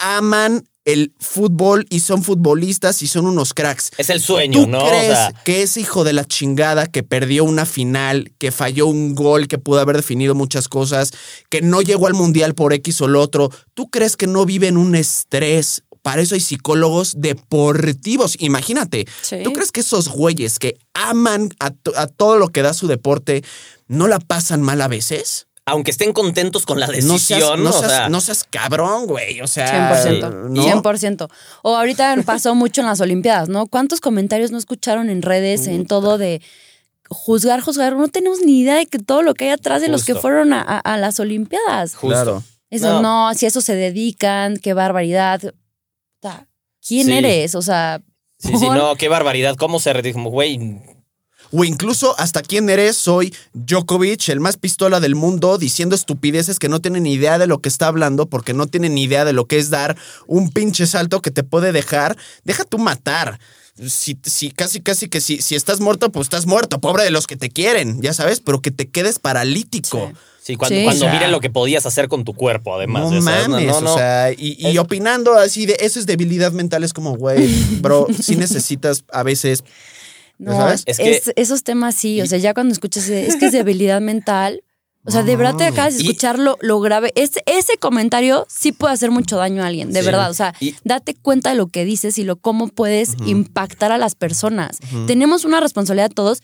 aman el fútbol y son futbolistas y son unos cracks. Es el sueño, ¿Tú ¿no? O crees sea, que ese hijo de la chingada que perdió una final, que falló un gol, que pudo haber definido muchas cosas, que no llegó al mundial por X o lo otro, ¿tú crees que no vive en un estrés? Para eso hay psicólogos deportivos. Imagínate, Sí. ¿tú crees que esos güeyes que aman a todo lo que da su deporte no la pasan mal a veces? Aunque estén contentos con la No decisión, seas, no o seas- sea, no seas cabrón, güey. O sea, 100%. ¿no? 100%. O ahorita pasó mucho en las Olimpiadas, ¿no? ¿Cuántos comentarios no escucharon en redes, en todo de juzgar, juzgar? No tenemos ni idea de que todo lo que hay atrás de los que fueron a, a- a las Olimpiadas. justo. Claro. Eso No. no. si a eso se dedican, qué barbaridad. O sea, ¿Quién Sí. eres? O sea, Sí, sí, no, qué barbaridad. ¿Cómo se? Como, güey, O incluso hasta quién eres, soy Djokovic, el más pistola del mundo, diciendo estupideces que no tienen ni idea de lo que está hablando, porque no tienen ni idea de lo que es dar un pinche salto que te puede dejar. Deja tú matar. Si, si casi, casi que si, si estás muerto, pues estás muerto. Pobre de los que te quieren, ya sabes, pero que te quedes paralítico. Sí. sí, cuando, Sí. cuando O sea, miren lo que podías hacer con tu cuerpo, además. No mames, no, no. o sea, y, y Es- opinando así de eso es debilidad mental, es como, güey, bro, sí necesitas a veces No, ¿Sabes? Es es que- esos temas sí, o sea, ya cuando escuchas, es que es debilidad mental, o sea, de verdad te acabas de escuchar lo, lo grave. Ese, ese comentario sí puede hacer mucho daño a alguien, de Sí. verdad, o sea, Y- date cuenta de lo que dices y lo cómo puedes impactar a las personas. Tenemos una responsabilidad todos,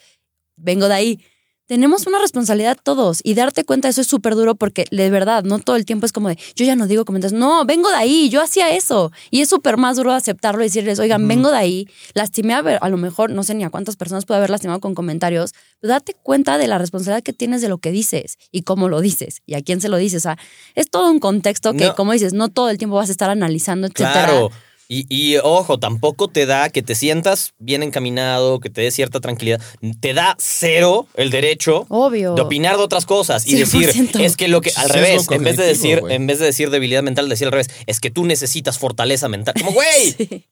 vengo de ahí. Tenemos una responsabilidad todos y darte cuenta de eso es súper duro porque de verdad no todo el tiempo es como de yo ya no digo comentarios, no, vengo de ahí, yo hacía eso y es súper más duro aceptarlo y decirles, oigan, vengo de ahí, lastimé a, ver, a lo mejor no sé ni a cuántas personas puede haber lastimado con comentarios, pero date cuenta de la responsabilidad que tienes de lo que dices y cómo lo dices y a quién se lo dices, o sea, es todo un contexto que No. como dices, no todo el tiempo vas a estar analizando, etcétera. Claro. Y, y, ojo, tampoco te da que te sientas bien encaminado, que te dé cierta tranquilidad. Te da cero el derecho Obvio. de opinar de otras cosas y 100%. decir, es que lo que, al revés, en vez de decir, en vez de decir debilidad mental, decir al revés, es que tú necesitas fortaleza mental. Como, güey, (laughs) Sí.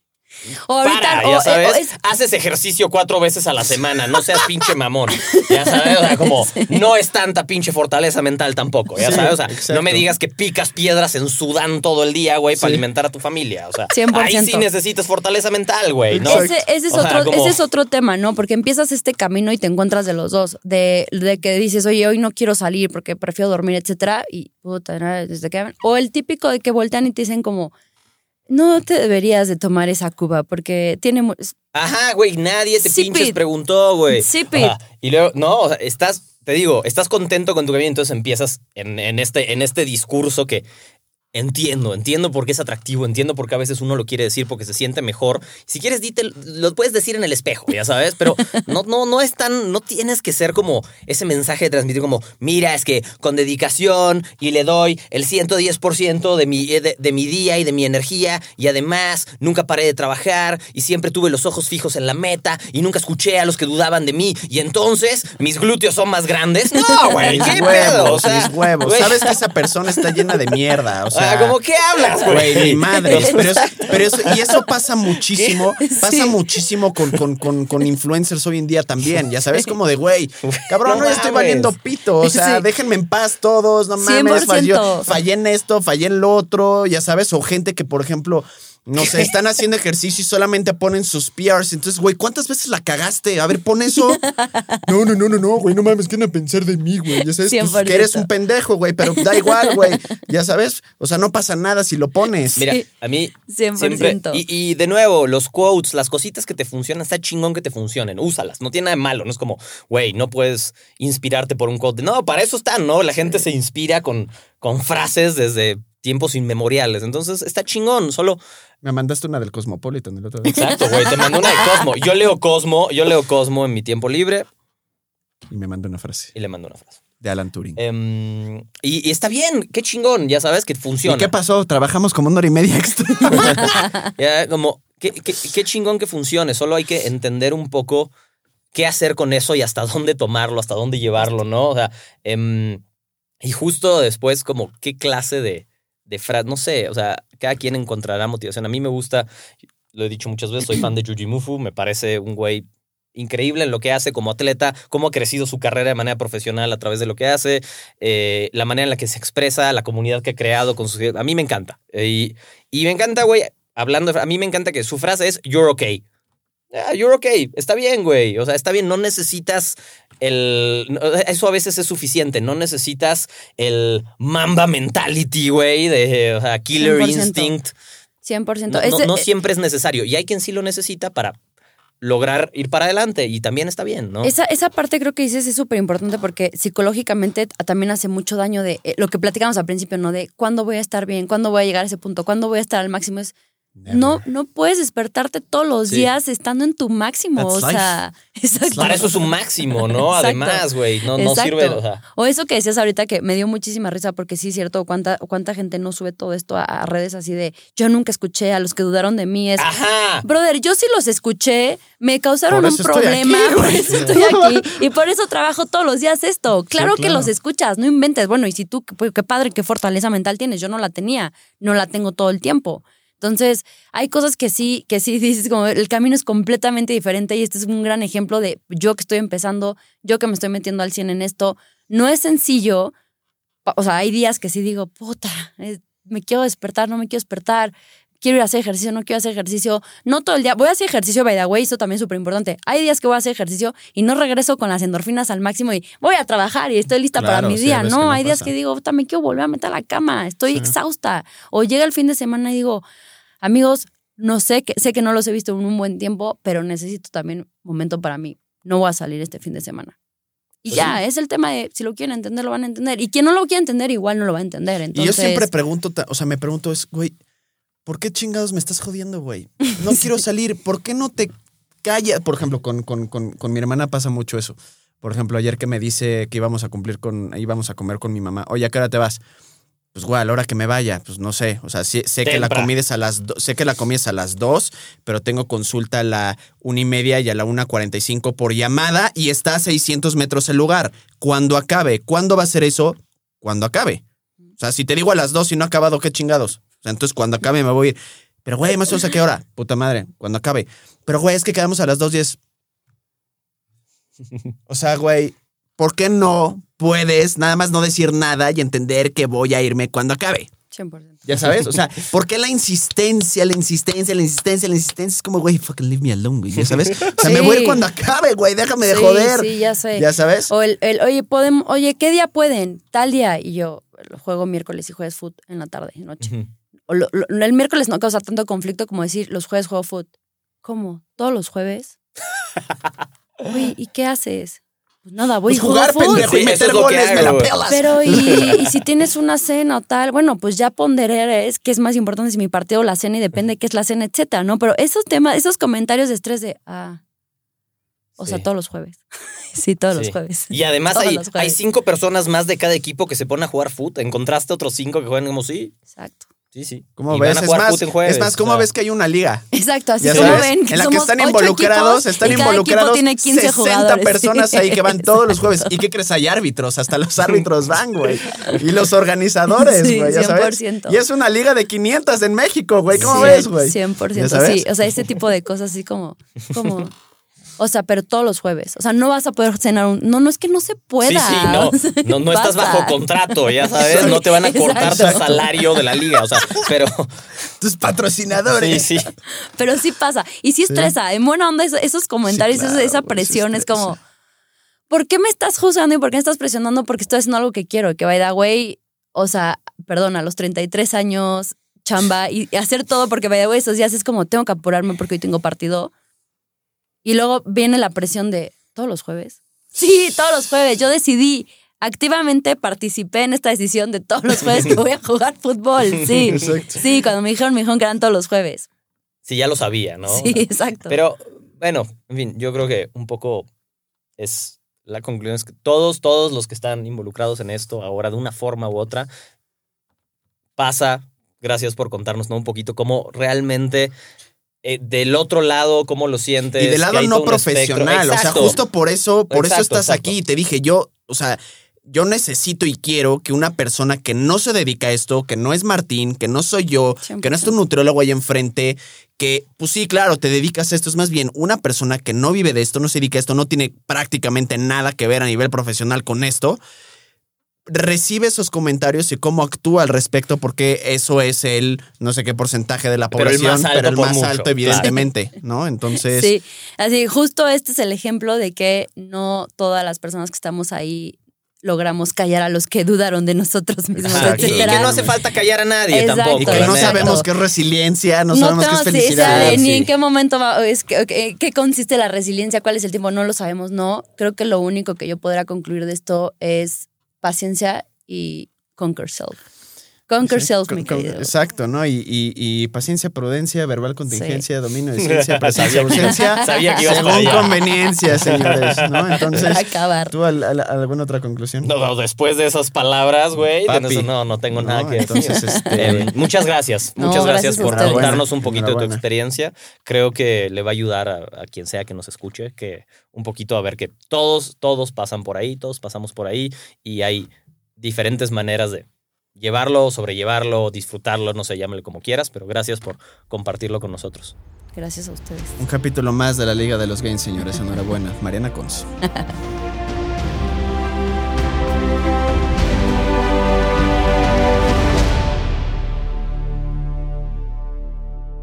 O ahorita, para, ya o sabes, es- haces ejercicio cuatro veces a la semana, no seas (laughs) pinche mamón. Ya sabes, o sea, como, no es tanta pinche fortaleza mental tampoco, ya Sí, sabes, o sea, exacto. no me digas que picas piedras en Sudán todo el día, güey, para alimentar a tu familia, o sea, 100%. ahí sí necesitas fortaleza mental, güey, ¿no? Ese, ese es sea, otro, como- ese es otro tema, ¿no? Porque empiezas este camino y te encuentras de los dos. De, de que dices, oye, hoy no quiero salir porque prefiero dormir, etcétera. Y puta, ¿no? desde que. O el típico de que voltean y te dicen como. No te deberías de tomar esa cuba porque tiene... Ajá, güey, nadie te Sí, pinches Pete. preguntó, güey. Sí, Pete. Ajá, Y luego, no, o sea, estás, te digo, estás contento con tu camino, entonces empiezas en, en este, en este discurso que entiendo, entiendo por qué es atractivo, entiendo por qué a veces uno lo quiere decir porque se siente mejor. Si quieres, dite, lo puedes decir en el espejo, ya sabes, pero no, no, no es tan, no tienes que ser como ese mensaje de transmitir como, mira, es que con dedicación y le doy el 110% de mi, de, de mi día y de mi energía y además nunca paré de trabajar y siempre tuve los ojos fijos en la meta y nunca escuché a los que dudaban de mí y entonces mis glúteos son más grandes. No, güey, mis qué huevos, pedo, o sea, mis huevos. Sabes que esa persona está llena de mierda, o sea, Ah, ¿cómo qué hablas, güey? Güey, mi madre. (laughs) Pero, es- pero eso- y eso pasa muchísimo. Pasa Sí. muchísimo con, con, con, con influencers hoy en día también. Ya sabes, como de, güey, cabrón, No no, estoy valiendo pito. O sea, Sí. déjenme en paz todos. No mames, 100%. falló- fallé en esto, fallé en lo otro. Ya sabes, o gente que, por ejemplo. No sé, están haciendo ejercicio y solamente ponen sus PRs. Entonces, güey, ¿cuántas veces la cagaste? A ver, pon eso. (laughs) No, no, no, no, no, güey, no mames, ¿qué van a pensar de mí, güey? Ya sabes, pues, 100%. que eres un pendejo, güey, pero da igual, güey. Ya sabes, o sea, no pasa nada si lo pones. Mira, a mí 100%. siempre... Y, y de nuevo, los quotes, las cositas que te funcionan, está chingón que te funcionen. Úsalas. No tiene nada de malo. No es como, güey, no puedes inspirarte por un quote. No, para eso están, ¿no? La gente se inspira con, con frases desde tiempos inmemoriales. Entonces, está chingón. Solo... Me mandaste una del Cosmopolitan el otro día. Exacto, güey. Te mando una de Cosmo. Yo leo Cosmo. Yo leo Cosmo en mi tiempo libre Y me mandó una frase y le mando una frase. de Alan Turing. Em, y, y está bien. Qué chingón. Ya sabes que funciona. ¿Y qué pasó? Trabajamos como una hora y media extra. (laughs) Ya, como, qué, qué- qué chingón que funcione. Solo hay que entender un poco qué hacer con eso y hasta dónde tomarlo, hasta dónde llevarlo, ¿no? O sea, em, y justo después, como, qué clase de, de frase, no sé, o sea, cada quien encontrará motivación. A mí me gusta, lo he dicho muchas veces, soy fan de Yuji Mufu, me parece un güey increíble en lo que hace como atleta, cómo ha crecido su carrera de manera profesional a través de lo que hace, eh, la manera en la que se expresa, la comunidad que ha creado con sus... A mí me encanta. Y, y me encanta, güey, hablando, a mí me encanta que su frase es you're okay. Ah, you're okay. Está bien, güey. O sea, está bien. No necesitas el. Eso a veces es suficiente. No necesitas el mamba mentality, güey, de o sea, killer 100%. instinct. 100%. No, no- no siempre es necesario. Y hay quien sí lo necesita para lograr ir para adelante. Y también está bien, ¿no? Esa, esa parte creo que dices es súper importante porque psicológicamente también hace mucho daño de eh, lo que platicamos al principio, ¿no? De cuándo voy a estar bien, cuándo voy a llegar a ese punto, cuándo voy a estar al máximo. Es, no, no puedes despertarte todos los Sí. días estando en tu máximo. That's o sea, exacto. Para eso es un máximo, ¿no? (laughs) Además, güey. No, no sirve. O sea, O eso que decías ahorita que me dio muchísima risa porque sí es cierto, cuánta, cuánta gente no sube todo esto a, a redes así de yo nunca escuché a los que dudaron de mí. Es, ajá. Brother, yo sí los escuché, me causaron un problema, aquí, por eso estoy (laughs) (laughs) aquí y por eso trabajo todos los días esto. Claro, que claro. los escuchas, no inventes. Bueno, y si tú, qué, qué padre, qué fortaleza mental tienes, yo no la tenía, no la tengo todo el tiempo. Entonces, hay cosas que sí, que sí (laughs) dices como el camino es completamente diferente y este es un gran ejemplo de yo que estoy empezando, yo que me estoy metiendo al 100 en esto. No es sencillo, o sea, hay días que sí digo, puta, eh, me quiero despertar, no me quiero despertar, quiero ir a hacer ejercicio, no quiero hacer ejercicio, no todo el día, voy a hacer ejercicio, by the way, eso también es súper importante. Hay días que voy a hacer ejercicio y no regreso con las endorfinas al máximo y voy a trabajar y estoy lista Claro, para mi sí, día. no, hay días que digo, puta, me quiero volver a meter a la cama, estoy exhausta. O llega el fin de semana y digo, amigos, no sé, que, sé que no los he visto en un buen tiempo, pero necesito también momento para mí. No voy a salir este fin de semana. Y Pues ya, es el tema de si lo quieren entender, lo van a entender. Y quien no lo quiere entender, igual no lo va a entender. Y Entonces, yo siempre pregunto, o sea, me pregunto es, güey, ¿por qué chingados me estás jodiendo, güey? No (laughs) quiero salir, ¿por qué no te callas? Por ejemplo, con, con, con, con mi hermana pasa mucho eso. Por ejemplo, ayer que me dice que íbamos a cumplir con, íbamos a comer con mi mamá. Oye, ¿a qué hora te vas? Pues, güey, a la hora que me vaya, pues no sé. O sea, sé que la comida es a las do- sé que la comida es a las dos, pero tengo consulta a la una y media y a la una cuarenta y cinco por llamada y está a 600 metros el lugar. Cuando acabe, ¿cuándo va a ser eso? Cuando acabe. O sea, si te digo a las dos y no ha acabado, ¿qué chingados? O sea, entonces cuando acabe me voy a ir. Pero, güey, más o menos a qué hora? Puta madre, cuando acabe. Pero, güey, es que quedamos a las dos y es. O sea, güey, ¿por qué no puedes nada más no decir nada y entender que voy a irme cuando acabe? 100%. Ya sabes, o sea, (laughs) ¿por qué la insistencia, la insistencia, la insistencia, la insistencia? Es como, güey, fucking leave me alone, güey, ya sabes. O sea, me voy a ir cuando acabe, güey, déjame de Sí, joder. Sí, ya sé. Ya sabes. O el, el, oye, podemos, oye, ¿qué día pueden? Tal día. Y yo juego miércoles y jueves foot en la tarde, noche. O lo- lo- el miércoles no causa tanto conflicto como decir los jueves juego foot. ¿Cómo? ¿Todos los jueves? (laughs) Oye, ¿y qué haces? Pues nada, voy Pues y juego jugar, foot. pendejo, y meter es lo que goles, me la pelas. Pero y, (laughs) y si tienes una cena o tal, bueno, pues ya ponderé es que es más importante si mi partido o la cena y depende de qué es la cena, etcétera, ¿no? Pero esos temas, esos comentarios de estrés de ah, o sea, todos los jueves. sí, todos los jueves. (laughs) Y además hay, los jueves. hay cinco personas más de cada equipo que se ponen a jugar fútbol. Encontraste otros cinco que juegan como sí. Exacto. Sí, sí. ¿Cómo Y ves? Es más, jueves, es más, o ¿cómo sea. ves que hay una liga? Exacto, así como ven, que en la que están involucrados, están y cada equipo involucrados tiene 15 60 jugadores. (laughs) personas Sí, ahí que van todos los jueves. ¿Y qué crees? Hay árbitros, hasta los árbitros van, güey. Y los organizadores, Sí, güey, ya sabes. 100%. Y es una liga de 500 en México, güey. ¿Cómo Sí, ves, güey? 100%, ¿Ya sabes? sí. O sea, ese tipo de cosas así como, como, o sea, pero todos los jueves. O sea, no vas a poder cenar un, no, no es que no se pueda. Sí, sí, no. (laughs) No, no estás bajo contrato, ya sabes. No te van a cortar tu Exacto. (laughs) salario de la liga. O sea, pero Tus patrocinadores. sí, sí. Pero sí pasa. Y sí estresa. En buena onda, esos, esos comentarios, Sí, esos- claro, esa presión es como, ¿por qué me estás juzgando y por qué me estás presionando? Porque estoy haciendo algo que quiero. Que vaya, güey, o sea, perdón, a los 33 años, chamba, y y hacer todo porque vaya, güey, esos días es como, tengo que apurarme porque hoy tengo partido. Y luego viene la presión de, ¿todos los jueves? Sí, todos los jueves. Yo decidí. Activamente participé en esta decisión de todos los jueves que voy a jugar fútbol. (laughs) Sí, Exacto. sí, cuando me dijeron, me dijeron que eran todos los jueves. Sí, ya lo sabía, ¿no? Sí, exacto. Pero bueno, en fin, yo creo que un poco es la conclusión es que todos, todos los que están involucrados en esto ahora de una forma u otra, pasa, gracias por contarnos ¿no? un poquito cómo realmente eh, del otro lado, cómo lo sientes. Y del lado no profesional. O sea, justo por eso, por eso estás exacto. aquí. Y te dije, yo, o sea, yo necesito y quiero que una persona que no se dedica a esto, que no es Martín, que no soy yo, que no es tu nutriólogo ahí enfrente, que, pues sí, claro, te dedicas a esto. Es más bien una persona que no vive de esto, no se dedica a esto, no tiene prácticamente nada que ver a nivel profesional con esto. Recibe esos comentarios y cómo actúa al respecto, porque eso es el no sé qué porcentaje de la Pero el población, más pero alto el más mucho, alto, claro. evidentemente, (laughs) ¿no? Entonces, Sí, así, justo este es el ejemplo de que no todas las personas que estamos ahí logramos callar a los que dudaron de nosotros mismos, y que no hace falta callar a nadie Exacto, tampoco. y que no sabemos qué es resiliencia, no, no sabemos qué es felicidad. ni sí. en qué momento va, es que- qué consiste la resiliencia, cuál es el tiempo, no lo sabemos, no. Creo que lo único que yo podría concluir de esto es paciencia y conquer self. Conquer Sí, self, con- mi con- querido. Exacto, ¿no? Y, y- y paciencia, prudencia, verbal contingencia, (laughs) dominio de ciencia, presencia, ausencia. Sabía que ibas según conveniencia, señores, ¿no? Entonces, (laughs) Acabar. ¿tú al- al- alguna otra conclusión? No, no, después de esas palabras, güey, no, no tengo nada No, que decir. entonces, este- Eh, muchas gracias. No, muchas gracias por contarnos un poquito de tu experiencia. Creo que le va a ayudar a, a quien sea que nos escuche, que un poquito a ver que todos, todos pasan por ahí, todos pasamos por ahí y hay diferentes maneras de llevarlo, sobrellevarlo, disfrutarlo, no sé, llámale como quieras, pero gracias por compartirlo con nosotros. Gracias a ustedes. Un capítulo más de la Liga de los Games, señores. Enhorabuena. Mariana Cons. (laughs)